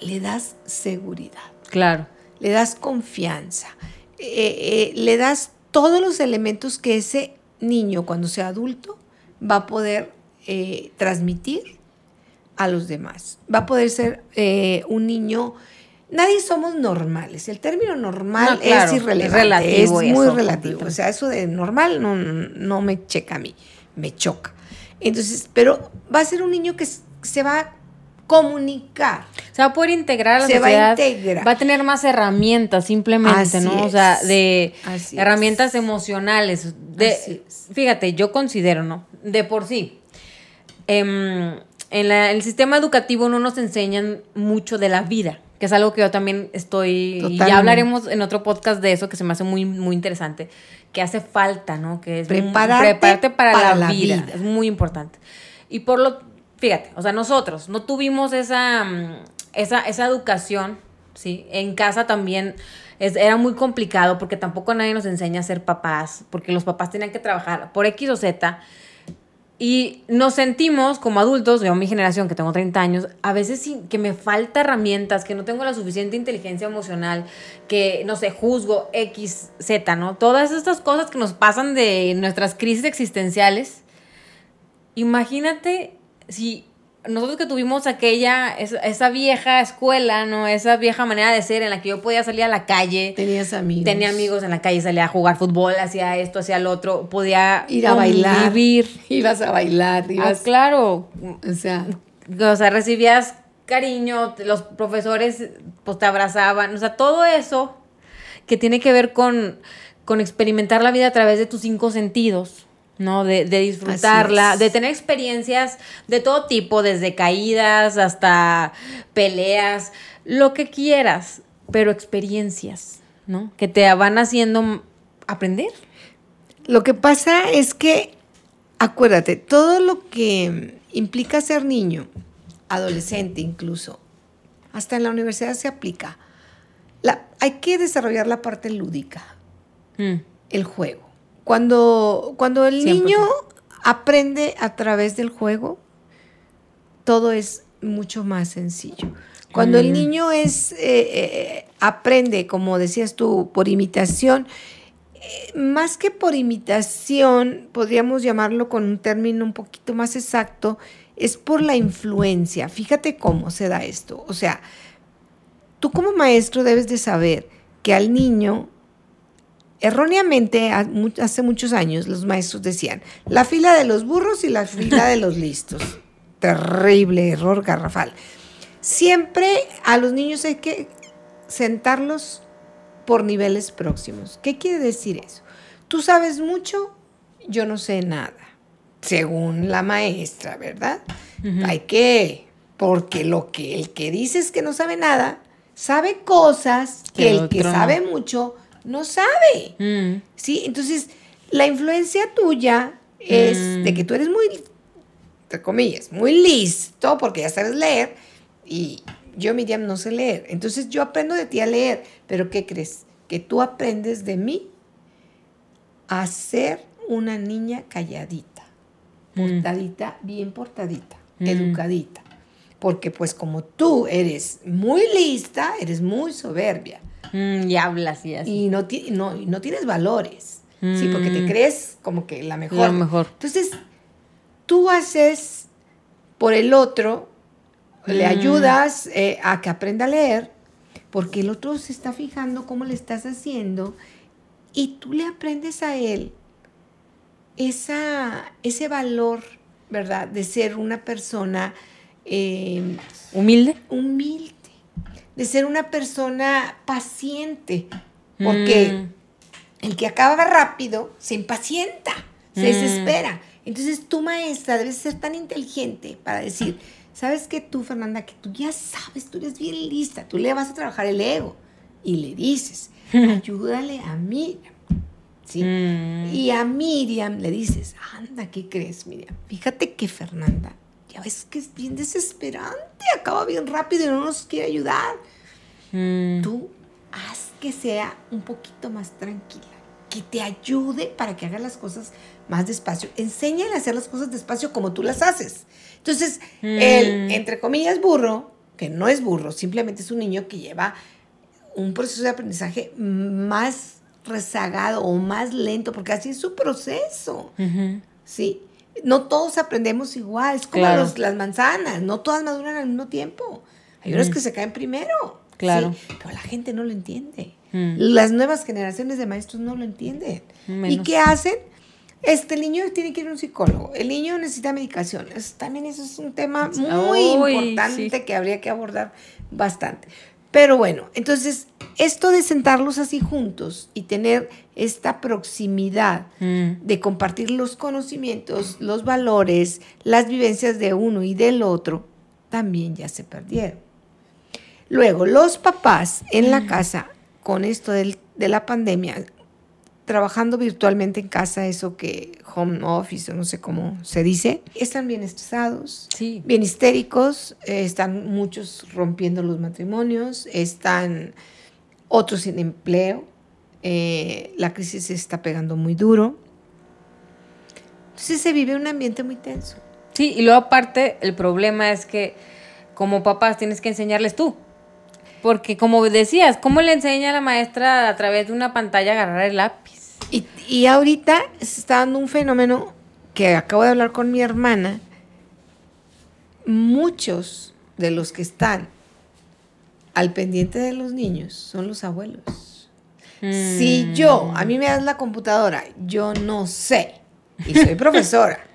le das seguridad. Claro. Le das confianza, eh, eh, le das todos los elementos que ese niño cuando sea adulto va a poder transmitir a los demás. Va a poder ser un niño nadie somos normales. El término normal es irrelevante, es, muy relativo. O sea, eso de normal no, no me checa a mí, me choca. Entonces, pero va a ser un niño que se va a comunicar. Se va a poder integrar a la se Va a, integrar. va a tener más herramientas simplemente, ¿no? O sea, de herramientas emocionales. De, Fíjate, yo considero, ¿no? De por sí. Em, en, el sistema educativo no nos enseñan mucho de la vida, que es algo que yo también estoy, y ya hablaremos en otro podcast de eso, que se me hace muy, muy interesante, que hace falta, ¿no? Que es prepararte, para, la, vida. es muy importante. Y por lo, fíjate, o sea, nosotros no tuvimos esa, mm, esa, esa educación, ¿sí? En casa también era muy complicado porque tampoco nadie nos enseña a ser papás, porque los papás tenían que trabajar por X o Z y nos sentimos como adultos, yo mi generación que tengo 30 años, a veces sin, que me falta herramientas, que no tengo la suficiente inteligencia emocional, que no sé, juzgo X, Z, ¿no? Todas estas cosas que nos pasan de nuestras crisis existenciales. Imagínate si nosotros que tuvimos aquella, esa, vieja escuela, ¿no? Esa vieja manera de ser en la que yo podía salir a la calle. Tenías amigos. Tenía amigos en la calle, salía a jugar fútbol, hacía esto, hacía lo otro. Podía ir a bailar. Vivir. Ibas a bailar. Ah, claro. O sea. O sea, recibías cariño, los profesores pues te abrazaban. O sea, todo eso que tiene que ver con, con experimentar la vida a través de tus cinco sentidos ¿no? De, disfrutarla, de tener experiencias de todo tipo, desde caídas hasta peleas, lo que quieras, pero experiencias, ¿no? Que te van haciendo aprender. Lo que pasa es que, acuérdate, todo lo que implica ser niño, adolescente incluso, hasta en la universidad se aplica. La, hay que desarrollar la parte lúdica, mm. el juego cuando, cuando el niño aprende a través del juego, todo es mucho más sencillo. Cuando el mm. niño es, eh, eh, aprende, como decías tú, por imitación, eh, más que por imitación, podríamos llamarlo con un término un poquito más exacto, es por la influencia. Fíjate cómo se da esto. O sea, tú como maestro debes de saber que al niño Erróneamente, hace muchos años, los maestros decían, la fila de los burros y la fila de los listos. Terrible error garrafal. Siempre a los niños hay que sentarlos por niveles próximos. ¿Qué quiere decir eso? Tú sabes mucho, yo no sé nada, según la maestra, ¿verdad? Hay que, porque lo que el que dice es que no sabe nada, sabe cosas que el, que sabe mucho no sabe. Mm. ¿Sí? Entonces, la influencia tuya es mm. de que tú eres muy, entre comillas, muy listo porque ya sabes leer y yo, Miriam, no sé leer. Entonces, yo aprendo de ti a leer, pero ¿qué crees? Que tú aprendes de mí a ser una niña calladita, mm. portadita, bien portadita, educadita. Porque pues como tú eres muy lista, eres muy soberbia. Mm, y hablas y así. Y no, no, no tienes valores. Sí, porque te mm. crees como que la mejor. mejor. Entonces, tú haces por el otro, le mm. ayudas eh, a que aprenda a leer, porque el otro se está fijando cómo le estás haciendo y tú le aprendes a él esa, ese valor, ¿verdad? De ser una persona eh, humilde. Humilde de ser una persona paciente, porque mm. el que acaba rápido se impacienta, se mm. desespera. Entonces tu maestra debe ser tan inteligente para decir, sabes que tú, Fernanda, que tú ya sabes, tú eres bien lista, tú le vas a trabajar el ego y le dices, ayúdale a Miriam. ¿sí? Mm. Y a Miriam le dices, anda, ¿qué crees, Miriam? Fíjate que Fernanda ya ves que es bien desesperante, acaba bien rápido y no nos quiere ayudar. Mm. Tú haz que sea un poquito más tranquila, que te ayude para que haga las cosas más despacio. Enséñale a hacer las cosas despacio como tú las haces. Entonces, el, mm. entre comillas, burro, que no es burro, simplemente es un niño que lleva un proceso de aprendizaje más rezagado o más lento, porque así es su proceso. Sí no todos aprendemos igual, es como las manzanas, no todas maduran al mismo tiempo. Hay unas que se caen primero. Claro. Pero la gente no lo entiende. Mm. Las nuevas generaciones de maestros no lo entienden. ¿Y qué hacen? Este niño tiene que ir a un psicólogo. El niño necesita medicación. Es- también eso es un tema muy Uy, importante sí. que habría que abordar bastante. Pero bueno, entonces esto de sentarlos así juntos y tener esta proximidad Mm. de compartir los conocimientos, los valores, las vivencias de uno y del otro, también ya se perdieron. Luego, los papás en la casa, con esto del- de la pandemia, trabajando virtualmente en casa, eso que home office o no sé cómo se dice, están bien estresados, Sí. bien histéricos, eh, están muchos rompiendo los matrimonios, están otros sin empleo, eh, la crisis se está pegando muy duro. Entonces se vive un ambiente muy tenso. Sí, y luego aparte, el problema es que como papás tienes que enseñarles tú. Porque como decías, ¿cómo le enseña a la maestra a través de una pantalla a agarrar el lápiz? Y, y ahorita se está dando un fenómeno que acabo de hablar con mi hermana. Muchos de los que están al pendiente de los niños son los abuelos. Si yo, a mí me das la computadora, yo no sé, y soy profesora,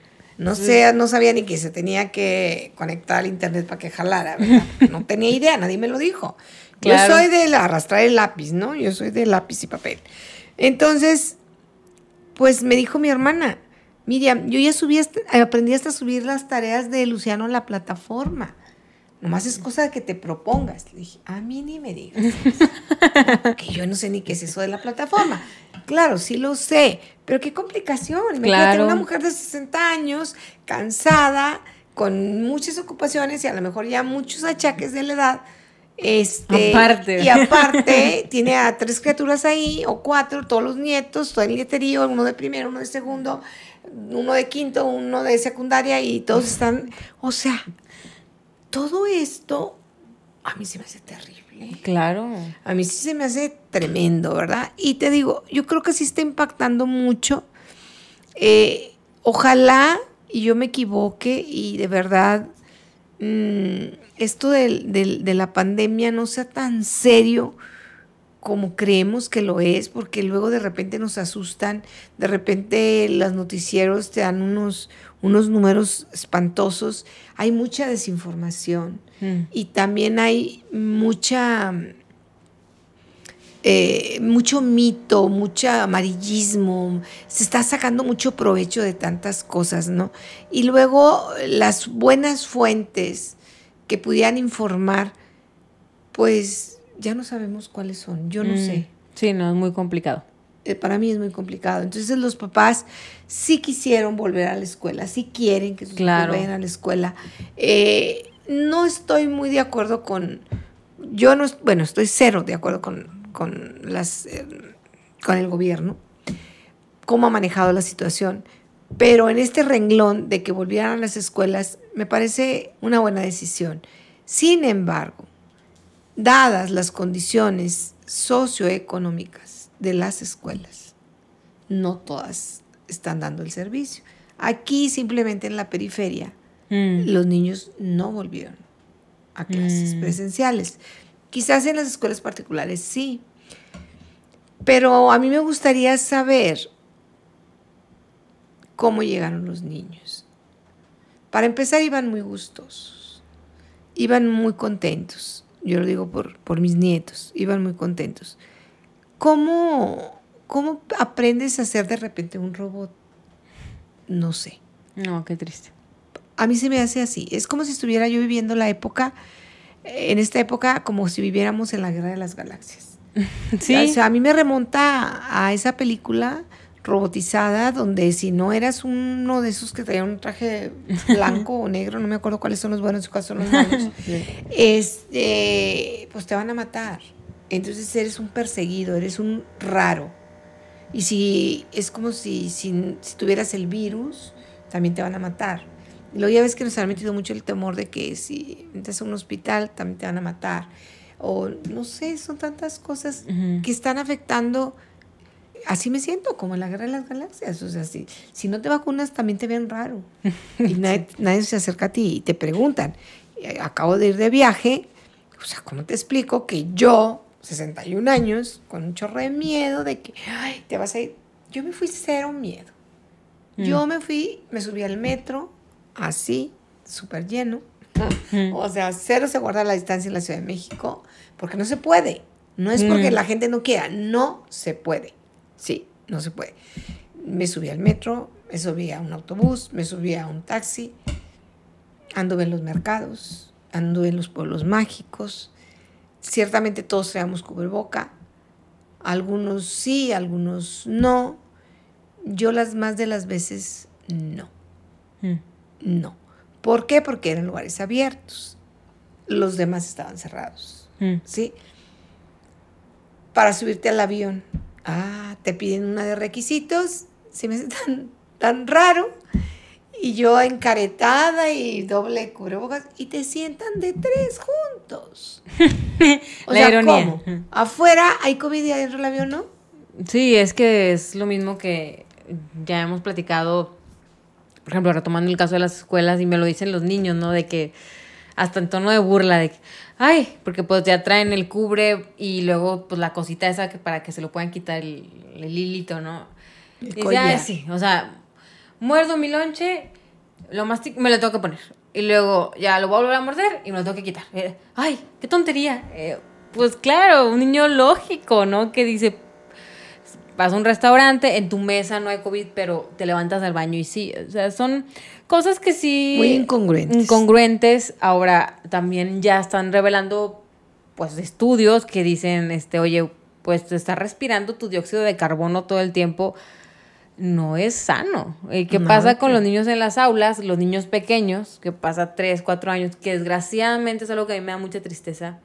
no sé, no sabía ni que se tenía que conectar al internet para que jalara, ¿verdad? No tenía idea, nadie me lo dijo. Claro. Yo soy de arrastrar el lápiz, ¿no? Yo soy de lápiz y papel. Entonces, pues me dijo mi hermana, Miriam, yo ya subí, hasta- aprendí hasta a subir las tareas de Luciano a la plataforma. Nomás es cosa de que te propongas. Le dije, a mí ni me digas. eso, que yo no sé ni qué es eso de la plataforma. Claro, sí lo sé, pero qué complicación. Imagínate Claro. una mujer de 60 años, cansada, con muchas ocupaciones y a lo mejor ya muchos achaques de la edad. Este, Aparte. Y aparte, tiene a tres criaturas ahí, o cuatro, todos los nietos, todo el nieterío, uno de primero, uno de segundo, uno de quinto, uno de secundaria, y todos están. O sea, todo esto a mí se me hace terrible. Claro. A mí sí se me hace tremendo, ¿verdad? Y te digo, yo creo que sí está impactando mucho. Eh, ojalá y yo me equivoque y de verdad mm, esto del- del- de la pandemia no sea tan serio como creemos que lo es, porque luego de repente nos asustan, de repente los noticieros te dan unos, unos números espantosos, hay mucha desinformación Mm. y también hay mucha eh, mucho mito, mucho amarillismo, se está sacando mucho provecho de tantas cosas, ¿no? Y luego las buenas fuentes que pudieran informar, pues ya no sabemos cuáles son, yo no Mm. sé. Sí, no, es muy complicado. Eh, para mí es muy complicado. Entonces los papás sí quisieron volver a la escuela, sí quieren que sus Claro. vayan a la escuela. Eh, no estoy muy de acuerdo con, yo no, bueno, estoy cero de acuerdo con, con las, eh, con el gobierno, cómo ha manejado la situación. Pero en este renglón de que volvieran a las escuelas, me parece una buena decisión. Sin embargo, dadas las condiciones socioeconómicas de las escuelas, no todas están dando el servicio. Aquí simplemente en la periferia, Mm. los niños no volvieron a clases Mm. presenciales. Quizás en las escuelas particulares sí, pero a mí me gustaría saber cómo llegaron los niños. Para empezar, iban muy gustosos, iban muy contentos. Yo lo digo por, por mis nietos, iban muy contentos. ¿Cómo, ¿Cómo aprendes a ser de repente un robot? No sé. No, qué triste. A mí se me hace así. Es como si estuviera yo viviendo la época, en esta época, como si viviéramos en la Guerra de las Galaxias. Sí. O sea, a mí me remonta a esa película robotizada donde si no eras uno de esos que traía un traje blanco o negro, no me acuerdo cuáles son los buenos y cuáles son los malos, este, pues te van a matar. Entonces eres un perseguido, eres un raro. Y si es como si, si, si tuvieras el virus, también te van a matar. Luego ya ves que nos han metido mucho el temor de que si entras a un hospital también te van a matar. O no sé, son tantas cosas Ujú. que están afectando. Así me siento, como en la guerra de las galaxias. O sea, si, si no te vacunas, también te ven raro. Y nadie, nadie se acerca a ti y te preguntan. Eh, Acabo de ir de viaje, O sea, ¿cómo te explico que yo, 61 años, con un chorro de miedo de que, ay, te vas a ir? Yo me fui cero miedo. Yo me fui, me subí al metro, así, súper lleno. O sea, cero se guarda la distancia en la Ciudad de México, porque no se puede. No es porque la gente no quiera, no se puede. Sí, no se puede. Me subí al metro, me subí a un autobús, me subí a un taxi, anduve en los mercados, anduve en los pueblos mágicos. Ciertamente todos traíamos cubreboca, algunos sí, algunos no. Yo las más de las veces no. Mm. No. ¿Por qué? Porque eran lugares abiertos. Los demás estaban cerrados. Mm. ¿Sí? Para subirte al avión. Ah, te piden una de requisitos. Si me hace tan, tan raro. Y yo encaretada y doble cubrebocas. Y te sientan de tres juntos. o sea, ¿cómo? ¿Afuera hay COVID y adentro del avión no? Sí, es que es lo mismo que ya hemos platicado, por ejemplo, retomando el caso de las escuelas, y me lo dicen los niños, ¿no? De que hasta en tono de burla, de que, ay, porque pues ya traen el cubre y luego pues la cosita esa que para que se lo puedan quitar el, el hilito, ¿no? y ya, sí, o sea, muerdo mi lonche, lo más me lo tengo que poner. Y luego ya lo voy a volver a morder y me lo tengo que quitar. Eh, ay, qué tontería. Eh, pues claro, un niño lógico, ¿no? Que dice, vas a un restaurante, en tu mesa no hay COVID, pero te levantas al baño y sí. O sea, son cosas que sí. Muy incongruentes. Incongruentes. Ahora también ya están revelando, pues, estudios que dicen, este, oye, pues te estás respirando tu dióxido de carbono todo el tiempo. No es sano. ¿Qué pasa con los niños en las aulas? Los niños pequeños, que pasa 3, 4 años, que desgraciadamente es algo que a mí me da mucha tristeza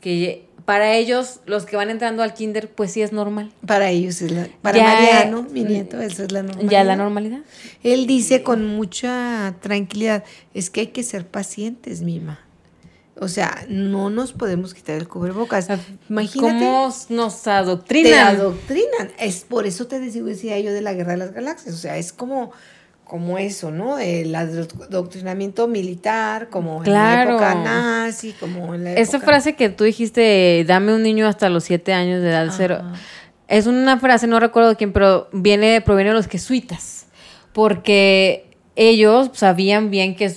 que para ellos, los que van entrando al kinder, pues sí es normal. Para ellos es la... Para Mariano, mi nieto, eso es la normalidad. Ya la normalidad. Él dice con mucha tranquilidad, es que hay que ser pacientes, Mima. O sea, no nos podemos quitar el cubrebocas. Imagínate. ¿Cómo nos adoctrinan? Te adoctrinan. Es por eso te decía yo de la guerra de las galaxias. O sea, es como como eso, ¿no? El adoctrinamiento militar, como en la época nazi, como en la época... Esa frase que tú dijiste, dame un niño hasta los siete años de edad cero, es una frase, no recuerdo de quién, pero viene, proviene de los jesuitas, porque ellos sabían bien que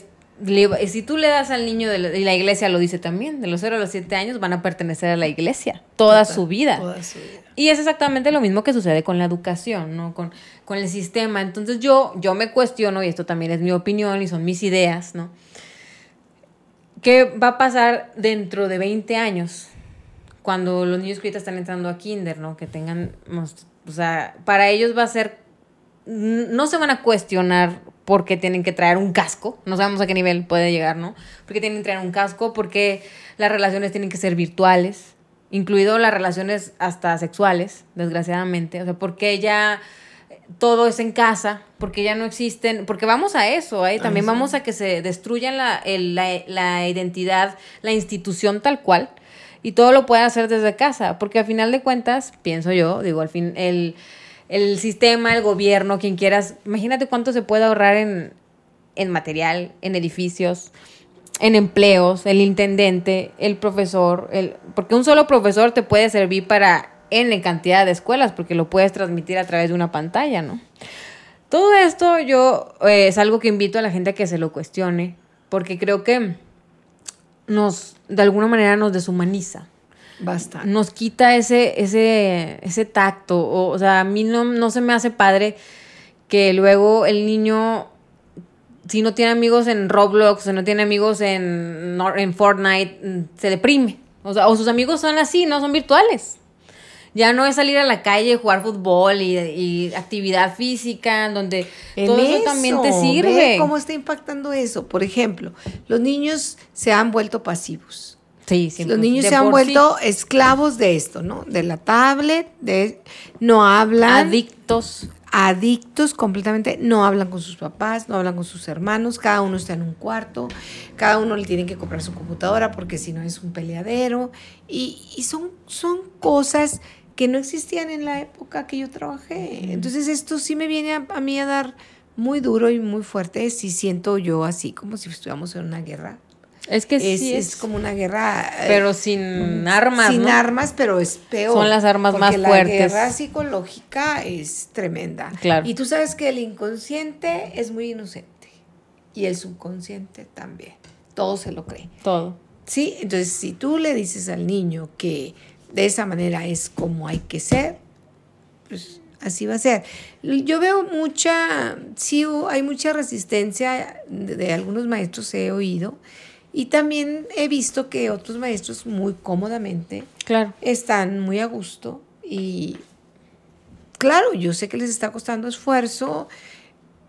si tú le das al niño de la, y la iglesia lo dice también, de los 0 a los 7 años van a pertenecer a la iglesia toda, su vida. Y es exactamente lo mismo que sucede con la educación, ¿no? Con, con el sistema. Entonces yo, yo me cuestiono, y esto también es mi opinión y son mis ideas, ¿no? ¿Qué va a pasar dentro de 20 años? Cuando los niños que ahorita están entrando a kinder, ¿no? Que tengan, o sea, para ellos va a ser, no se van a cuestionar porque tienen que traer un casco, no sabemos a qué nivel puede llegar, ¿no? Porque tienen que traer un casco, porque las relaciones tienen que ser virtuales, incluido las relaciones hasta sexuales, desgraciadamente, o sea, porque ya todo es en casa, porque ya no existen, porque vamos a eso, ahí también vamos a que se destruyan la, la, identidad, la institución tal cual, y todo lo puede hacer desde casa, porque al final de cuentas, pienso yo, digo, al fin, el el sistema, el gobierno, quien quieras. Imagínate cuánto se puede ahorrar en, material, en edificios, en empleos, el intendente, el profesor, el, porque un solo profesor te puede servir para N cantidad de escuelas, porque lo puedes transmitir a través de una pantalla, ¿no? Todo esto yo eh, es algo que invito a la gente a que se lo cuestione, porque creo que nos, de alguna manera nos deshumaniza. Basta. Nos quita ese, ese, ese tacto. O, sea, a mí no, no se me hace padre que luego el niño, si no tiene amigos en Roblox, o no tiene amigos en, en Fortnite, mm, se deprime. O sea, o sus amigos son así, no son virtuales. Ya no es salir a la calle, jugar fútbol y, actividad física, donde todo eso, también te sirve. ¿Cómo está impactando eso? Por ejemplo, los niños se han vuelto pasivos Sí, Los niños se han vuelto esclavos de esto, ¿no? De la tablet, de no hablan. Adictos. Adictos completamente, no hablan con sus papás, no hablan con sus hermanos, cada uno está en un cuarto, cada uno le tiene que comprar su computadora porque si no es un peleadero. Y, son, son cosas que no existían en la época que yo trabajé. Entonces esto sí me viene a, a mí a dar muy duro y muy fuerte si siento yo así como si estuviéramos en una guerra Es que es, sí es, como una guerra. eh, pero sin armas. Sin ¿no? armas, pero es peor. Son las armas más la fuertes. La guerra psicológica es tremenda. Claro. Y tú sabes que el inconsciente es muy inocente. Y el subconsciente también. Todo se lo cree. Todo. Sí, entonces si tú le dices al niño que de esa manera es como hay que ser, pues así va a ser. Yo veo mucha, sí, hay mucha resistencia de, de algunos maestros, he oído, y también he visto que otros maestros muy cómodamente claro. están muy a gusto y claro, yo sé que les está costando esfuerzo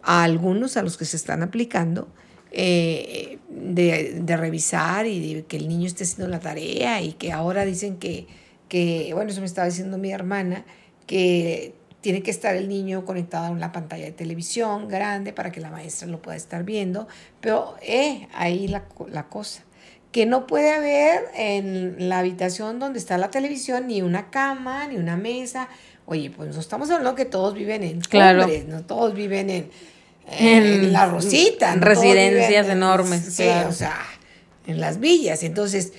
a algunos, a los que se están aplicando, eh, de, de, revisar y de que el niño esté haciendo la tarea y que ahora dicen que, que, bueno, eso me estaba diciendo mi hermana, que tiene que estar el niño conectado a una pantalla de televisión grande para que la maestra lo pueda estar viendo, pero eh, ahí la, la cosa, que no puede haber en la habitación donde está la televisión ni una cama, ni una mesa. Oye, pues no estamos hablando que todos viven en claro. no todos viven en, en, en la Rosita. En residencias enormes. Sí, claro. o sea, en las villas. Entonces,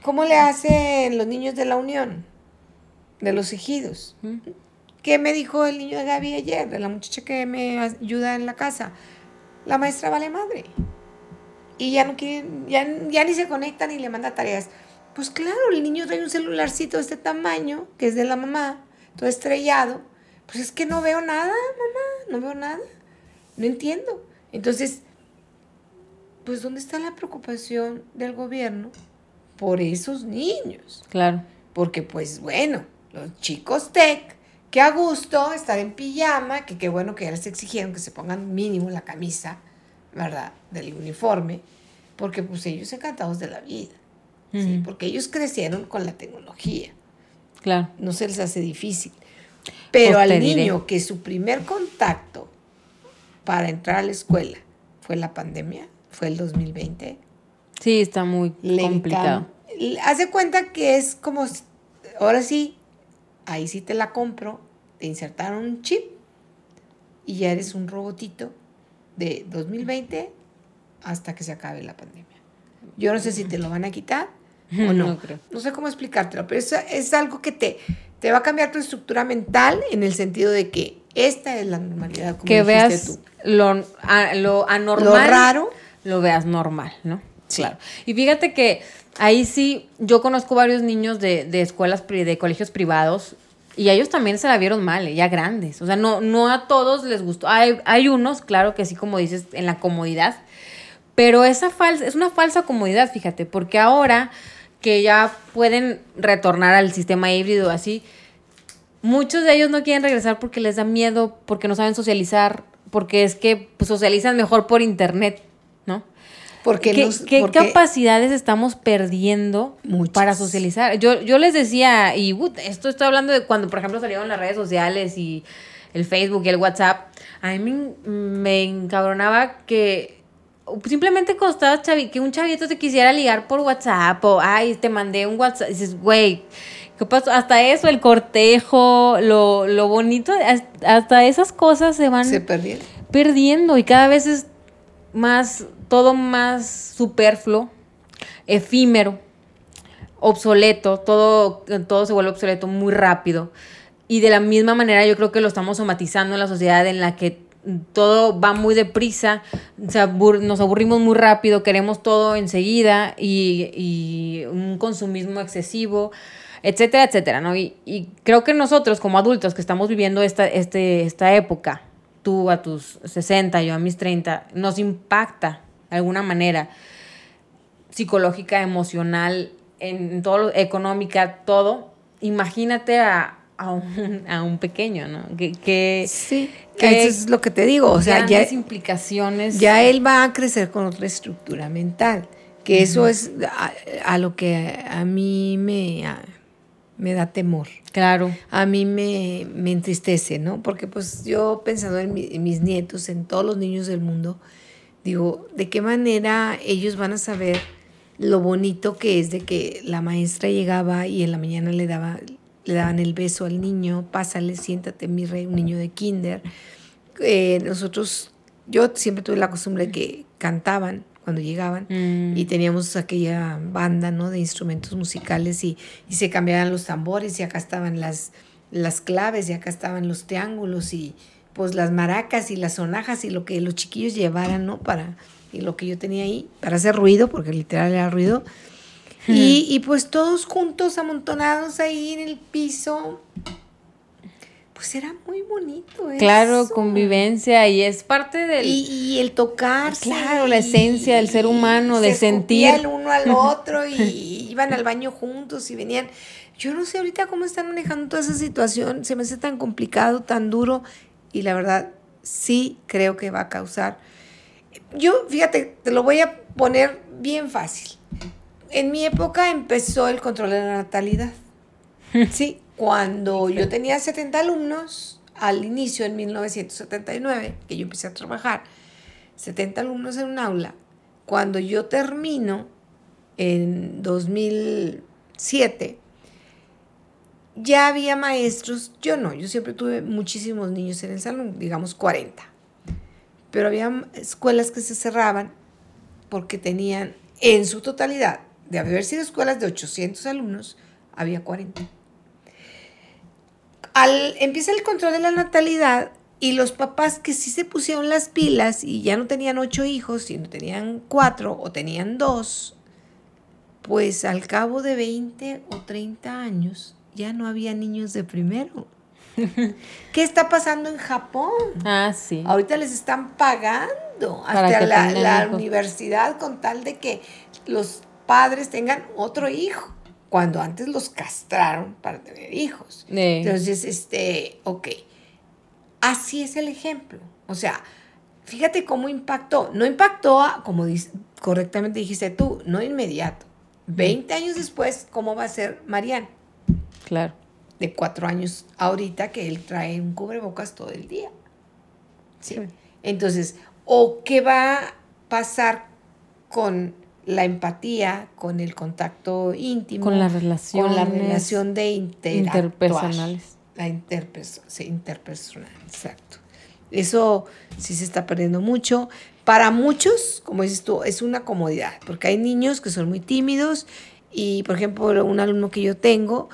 ¿cómo le hacen los niños de la Unión? De los ejidos. ¿Mm? ¿Qué me dijo el niño de Gaby ayer, de la muchacha que me ayuda en la casa? La maestra vale madre. Y ya no quiere, ya, ya ni se conecta ni le manda tareas. Pues claro, el niño trae un celularcito de este tamaño, que es de la mamá, todo estrellado. Pues es que no veo nada, mamá, no veo nada. No entiendo. Entonces, pues ¿dónde está la preocupación del gobierno por esos niños? Claro. Porque pues bueno, los chicos tech que a gusto estar en pijama, que qué bueno que ya les exigieron que se pongan mínimo la camisa, ¿verdad? Del uniforme, porque pues ellos encantados de la vida, uh -huh. ¿sí? Porque ellos crecieron con la tecnología. Claro. No se les hace difícil. Pero pues al niño diré. que su primer contacto para entrar a la escuela fue la pandemia, fue el 2020. Sí, está muy complicado. Hace cuenta que es como, ahora sí, ahí sí te la compro, te insertaron un chip y ya eres un robotito de 2020 hasta que se acabe la pandemia. Yo no sé si te lo van a quitar o no. No, creo. no sé cómo explicártelo, pero es, es algo que te, te va a cambiar tu estructura mental en el sentido de que esta es la normalidad. Como que veas tú. Lo, a, lo anormal. Lo raro. Lo veas normal, ¿no? Claro. Y fíjate que ahí sí, yo conozco varios niños de, de escuelas, de colegios privados, y ellos también se la vieron mal, ya grandes. O sea, no, no a todos les gustó. Hay, hay unos, claro que sí, como dices, en la comodidad. Pero esa falsa, es una falsa comodidad, fíjate, porque ahora que ya pueden retornar al sistema híbrido así, muchos de ellos no quieren regresar porque les da miedo, porque no saben socializar, porque es que pues, socializan mejor por internet. Porque ¿Qué, nos, ¿qué porque capacidades estamos perdiendo Muchas. para socializar? Yo, yo les decía, y uh, esto estoy hablando de cuando, por ejemplo, salieron las redes sociales y el Facebook y el WhatsApp, a mí me, encabronaba que simplemente costaba que un chavito te quisiera ligar por WhatsApp o, ay, te mandé un WhatsApp. Y dices, güey, ¿qué pasó? Hasta eso, el cortejo, lo, lo bonito, hasta esas cosas se van se perdiendo y cada vez es más, todo más superfluo, efímero, obsoleto, todo, todo se vuelve obsoleto muy rápido. Y de la misma manera yo creo que lo estamos somatizando en la sociedad en la que todo va muy deprisa, abur nos aburrimos muy rápido, queremos todo enseguida y, y un consumismo excesivo, etcétera, etcétera, ¿no? Y, y, creo que nosotros como adultos que estamos viviendo esta, este, esta época, tú a tus 60, yo a mis 30, nos impacta de alguna manera psicológica, emocional, en, todo, lo, económica, todo. Imagínate a, a un, a un pequeño, ¿no? Que, que, sí, que eso es lo que te digo, o sea, ya implicaciones. Ya él va a crecer con otra estructura mental, que uh -huh. eso es a, a, lo que a mí me, me da temor. Claro. A mí me, me entristece, ¿no? Porque pues yo pensando en, mi, en mis nietos, en todos los niños del mundo, digo, ¿de qué manera ellos van a saber lo bonito que es de que la maestra llegaba y en la mañana le daba le daban el beso al niño, pásale, siéntate, mi rey, un niño de kinder. Eh, nosotros, yo siempre tuve la costumbre de que cantaban cuando llegaban mm. y teníamos aquella banda, ¿no? De instrumentos musicales y, y, se cambiaban los tambores y acá estaban las, las claves y acá estaban los triángulos y pues las maracas y las sonajas y lo que los chiquillos llevaran, ¿no? Para, y lo que yo tenía ahí, para hacer ruido, porque literal era ruido. Y, y pues todos juntos, amontonados ahí en el piso, pues era muy bonito. Claro, convivencia y es parte del... Y, el tocar. Claro, la esencia del ser humano, de sentir. el uno al otro y iban al baño juntos y venían. Yo no sé ahorita cómo están manejando toda esa situación, se me hace tan complicado, tan duro y la verdad sí creo que va a causar... Yo, fíjate, te lo voy a poner bien fácil. En mi época empezó el control de la natalidad. Sí, cuando yo tenía 70 alumnos, al inicio, en 1979, que yo empecé a trabajar, 70 alumnos en un aula, cuando yo termino en 2007, ya había maestros, yo no, yo siempre tuve muchísimos niños en el salón, digamos 40, pero había escuelas que se cerraban porque tenían en su totalidad, de haber sido escuelas de 800 alumnos, había 40 al, empieza el control de la natalidad y los papás que sí se pusieron las pilas y ya no tenían ocho hijos, sino tenían cuatro o tenían dos, pues al cabo de 20 o 30 años ya no había niños de primero. ¿Qué está pasando en Japón? Ah, sí. Ahorita les están pagando hasta la, la universidad con tal de que los padres tengan otro hijo cuando antes los castraron para tener hijos. Entonces, este, ok, así es el ejemplo. O sea, fíjate cómo impactó. No impactó, como correctamente dijiste tú, no inmediato. Veinte años después, ¿cómo va a ser Marian? Claro. De cuatro años ahorita que él trae un cubrebocas todo el día. ¿Sí? Entonces, ¿o qué va a pasar con la empatía, con el contacto íntimo, con la relación, con la relación de interpersonales. La interpersonal, exacto. Eso sí se está perdiendo mucho. Para muchos, como dices tú, es una comodidad, porque hay niños que son muy tímidos y, por ejemplo, un alumno que yo tengo,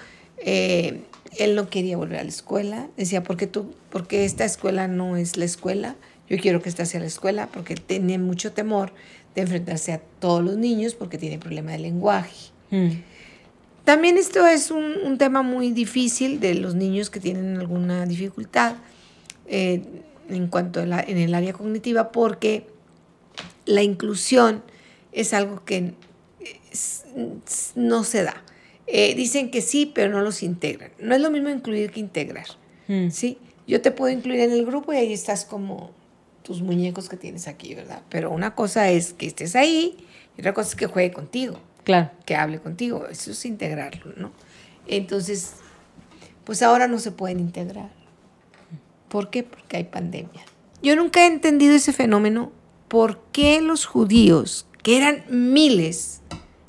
eh, él no quería volver a la escuela. Decía, ¿por qué, tú, porque esta escuela no es la escuela? Yo quiero que esta sea la escuela porque tiene mucho temor de enfrentarse a todos los niños porque tiene problema de lenguaje. Mm. También esto es un, tema muy difícil de los niños que tienen alguna dificultad eh, en cuanto a la, en el área cognitiva porque la inclusión es algo que no se da. Eh, dicen que sí, pero no los integran. No es lo mismo incluir que integrar. Mm. ¿sí? Yo te puedo incluir en el grupo y ahí estás como tus muñecos que tienes aquí, ¿verdad? Pero una cosa es que estés ahí y otra cosa es que juegue contigo. Claro. Que hable contigo. Eso es integrarlo, ¿no? Entonces, pues ahora no se pueden integrar. ¿Por qué? Porque hay pandemia. Yo nunca he entendido ese fenómeno. ¿Por qué los judíos, que eran miles,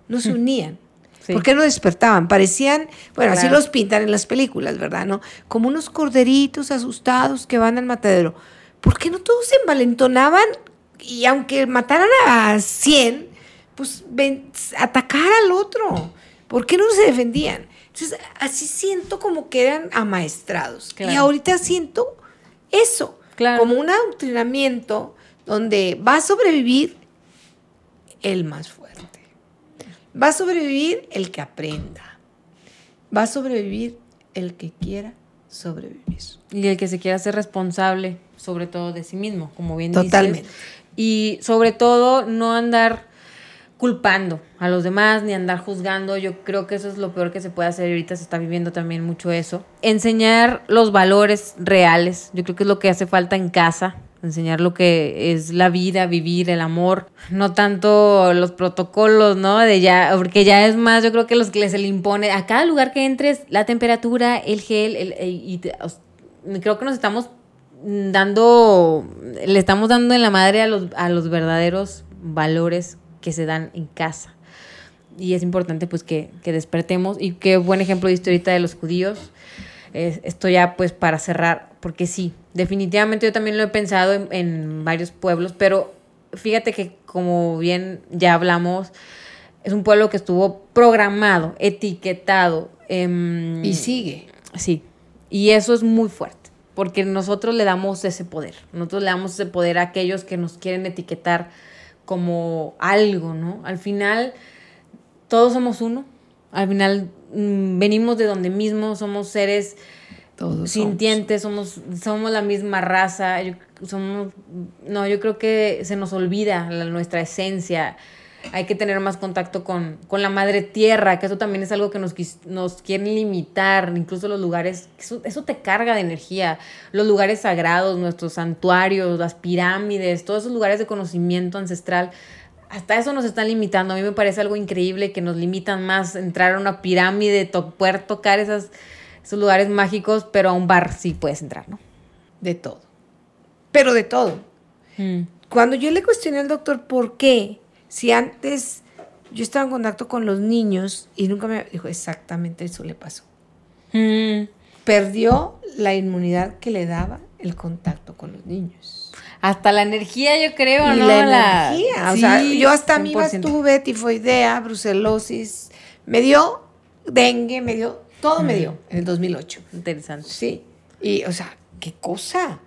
no se unían? ¿Por qué no despertaban? Parecían, bueno, así los pintan en las películas, ¿verdad? ¿No? Como unos corderitos asustados que van al matadero. ¿por qué no todos se envalentonaban y aunque mataran a 100, pues atacar al otro? ¿Por qué no se defendían? Entonces, así siento como que eran amaestrados. Y ahorita siento eso, como un adoctrinamiento donde va a sobrevivir el más fuerte. Va a sobrevivir el que aprenda. Va a sobrevivir el que quiera sobrevivir. Y el que se quiera hacer responsable sobre todo de sí mismo, como bien Totalmente. Y sobre todo no andar culpando a los demás ni andar juzgando. Yo creo que eso es lo peor que se puede hacer ahorita se está viviendo también mucho eso. Enseñar los valores reales. Yo creo que es lo que hace falta en casa. Enseñar lo que es la vida, vivir, el amor, no tanto los protocolos, ¿no? De ya, porque ya es más, yo creo que los que se le impone a cada lugar que entres, la temperatura, el gel, el, y creo que nos estamos dando, le estamos dando en la madre a los, a los verdaderos valores que se dan en casa. Y es importante pues que, despertemos y qué buen ejemplo diste ahorita de los judíos. esto ya pues para cerrar, porque sí, definitivamente yo también lo he pensado en, varios pueblos, pero fíjate que como bien ya hablamos, es un pueblo que estuvo programado, etiquetado. em, Y sigue. Sí, y eso es muy fuerte, porque nosotros le damos ese poder, nosotros le damos ese poder a aquellos que nos quieren etiquetar como algo, ¿no? Al final, todos somos uno, al final mm, venimos de donde mismo, somos seres Todos sintientes, somos, somos la misma raza, yo- somos, no, yo creo que se nos olvida la- nuestra esencia, hay que tener más contacto con, con la madre tierra, que eso también es algo que nos, nos quieren limitar, incluso los lugares, eso, eso te carga de energía, los lugares sagrados, nuestros santuarios, las pirámides, todos esos lugares de conocimiento ancestral. Hasta eso nos están limitando. A mí me parece algo increíble que nos limitan más entrar a una pirámide, to- poder tocar esas, esos lugares mágicos, pero a un bar sí puedes entrar, ¿no? De todo. Pero de todo. Cuando yo le cuestioné al doctor por qué, si antes yo estaba en contacto con los niños y nunca me dijo exactamente eso le pasó. Mm. Perdió la inmunidad que le daba el contacto con los niños. Hasta la energía, yo creo, y ¿no? la energía. o sea, Sí, yo hasta amibas 100%. tuve, tifoidea, brucelosis, me dio dengue, me dio, todo me dio en el 2008. Interesante. Sí. Y, o sea, qué cosa.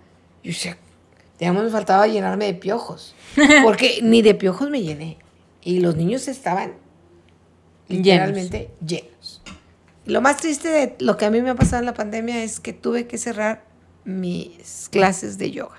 Yo, o sea, digamos, me faltaba llenarme de piojos. Porque ni de piojos me llené. Y los niños estaban literalmente llenos. Lo más triste de lo que a mí me ha pasado en la pandemia es que tuve que cerrar mis clases de yoga.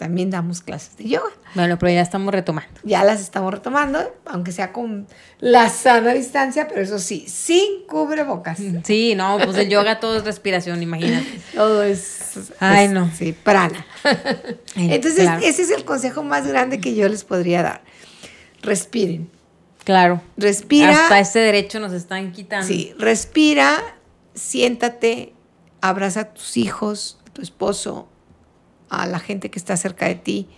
También damos clases de yoga. Bueno, pero ya estamos retomando. Ya las estamos retomando, aunque sea con la sana distancia, pero eso sí, sin cubrebocas. Sí, no, pues el yoga todo es respiración, imagínate. Todo es. Ay, es- no. Sí, prana. Entonces, claro. ese es el consejo más grande que yo les podría dar. Respiren. Claro. Respira. Hasta ese derecho nos están quitando. Sí, respira, siéntate, abraza a tus hijos, a tu esposo, a la gente que está cerca de ti.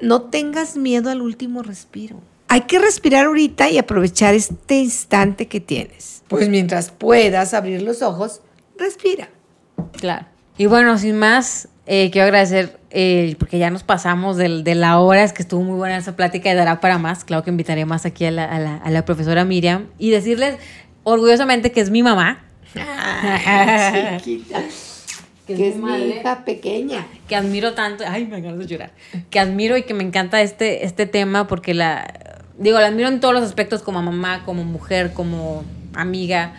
No tengas miedo al último respiro. Hay que respirar ahorita y aprovechar este instante que tienes. Pues mientras puedas abrir los ojos, respira. Claro. Y bueno, sin más, eh, quiero agradecer, eh, porque ya nos pasamos del- de, la hora, es que estuvo muy buena esa plática y dará para más. Claro que invitaré más aquí a la, a la- a la profesora Miriam y decirles orgullosamente que es mi mamá. Ay, chiquita. Que es que es mi hija pequeña. que admiro tanto, ay, me acabo de llorar, que admiro y que me encanta este, este tema porque la, digo, la admiro en todos los aspectos como mamá, como mujer, como amiga,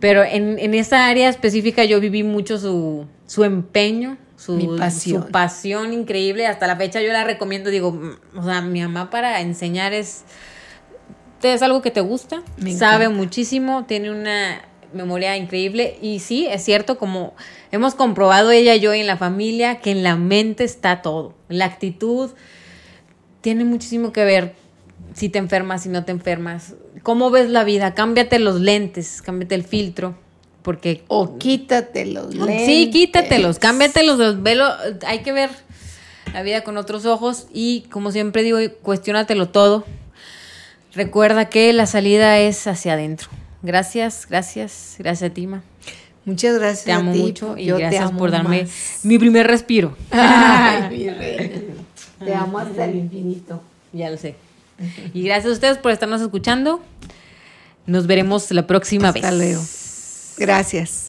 pero en, en esa área específica yo viví mucho su, su empeño, su Mi pasión. su pasión increíble, hasta la fecha yo la recomiendo, digo, o sea, mi mamá para enseñar es, es algo que te gusta, Me sabe muchísimo, tiene una memoria increíble y sí, es cierto, como hemos comprobado ella y yo en la familia, que en la mente está todo, la actitud tiene muchísimo que ver si te enfermas, si no te enfermas, cómo ves la vida, cámbiate los lentes, cámbiate el filtro, porque... O quítate los lentes. Sí, quítatelos, cámbiatelos, los velo, hay que ver la vida con otros ojos y como siempre digo, cuestiónatelo todo. Recuerda que la salida es hacia adentro. Gracias, gracias, gracias a ti, Ma. Muchas gracias Te amo a ti. mucho y yo te gracias amo por darme más. mi primer respiro. Ay, mi reina. Te amo hasta el infinito. Ya lo sé. Y gracias a ustedes por estarnos escuchando. Nos veremos la próxima Hasta vez. luego. Gracias.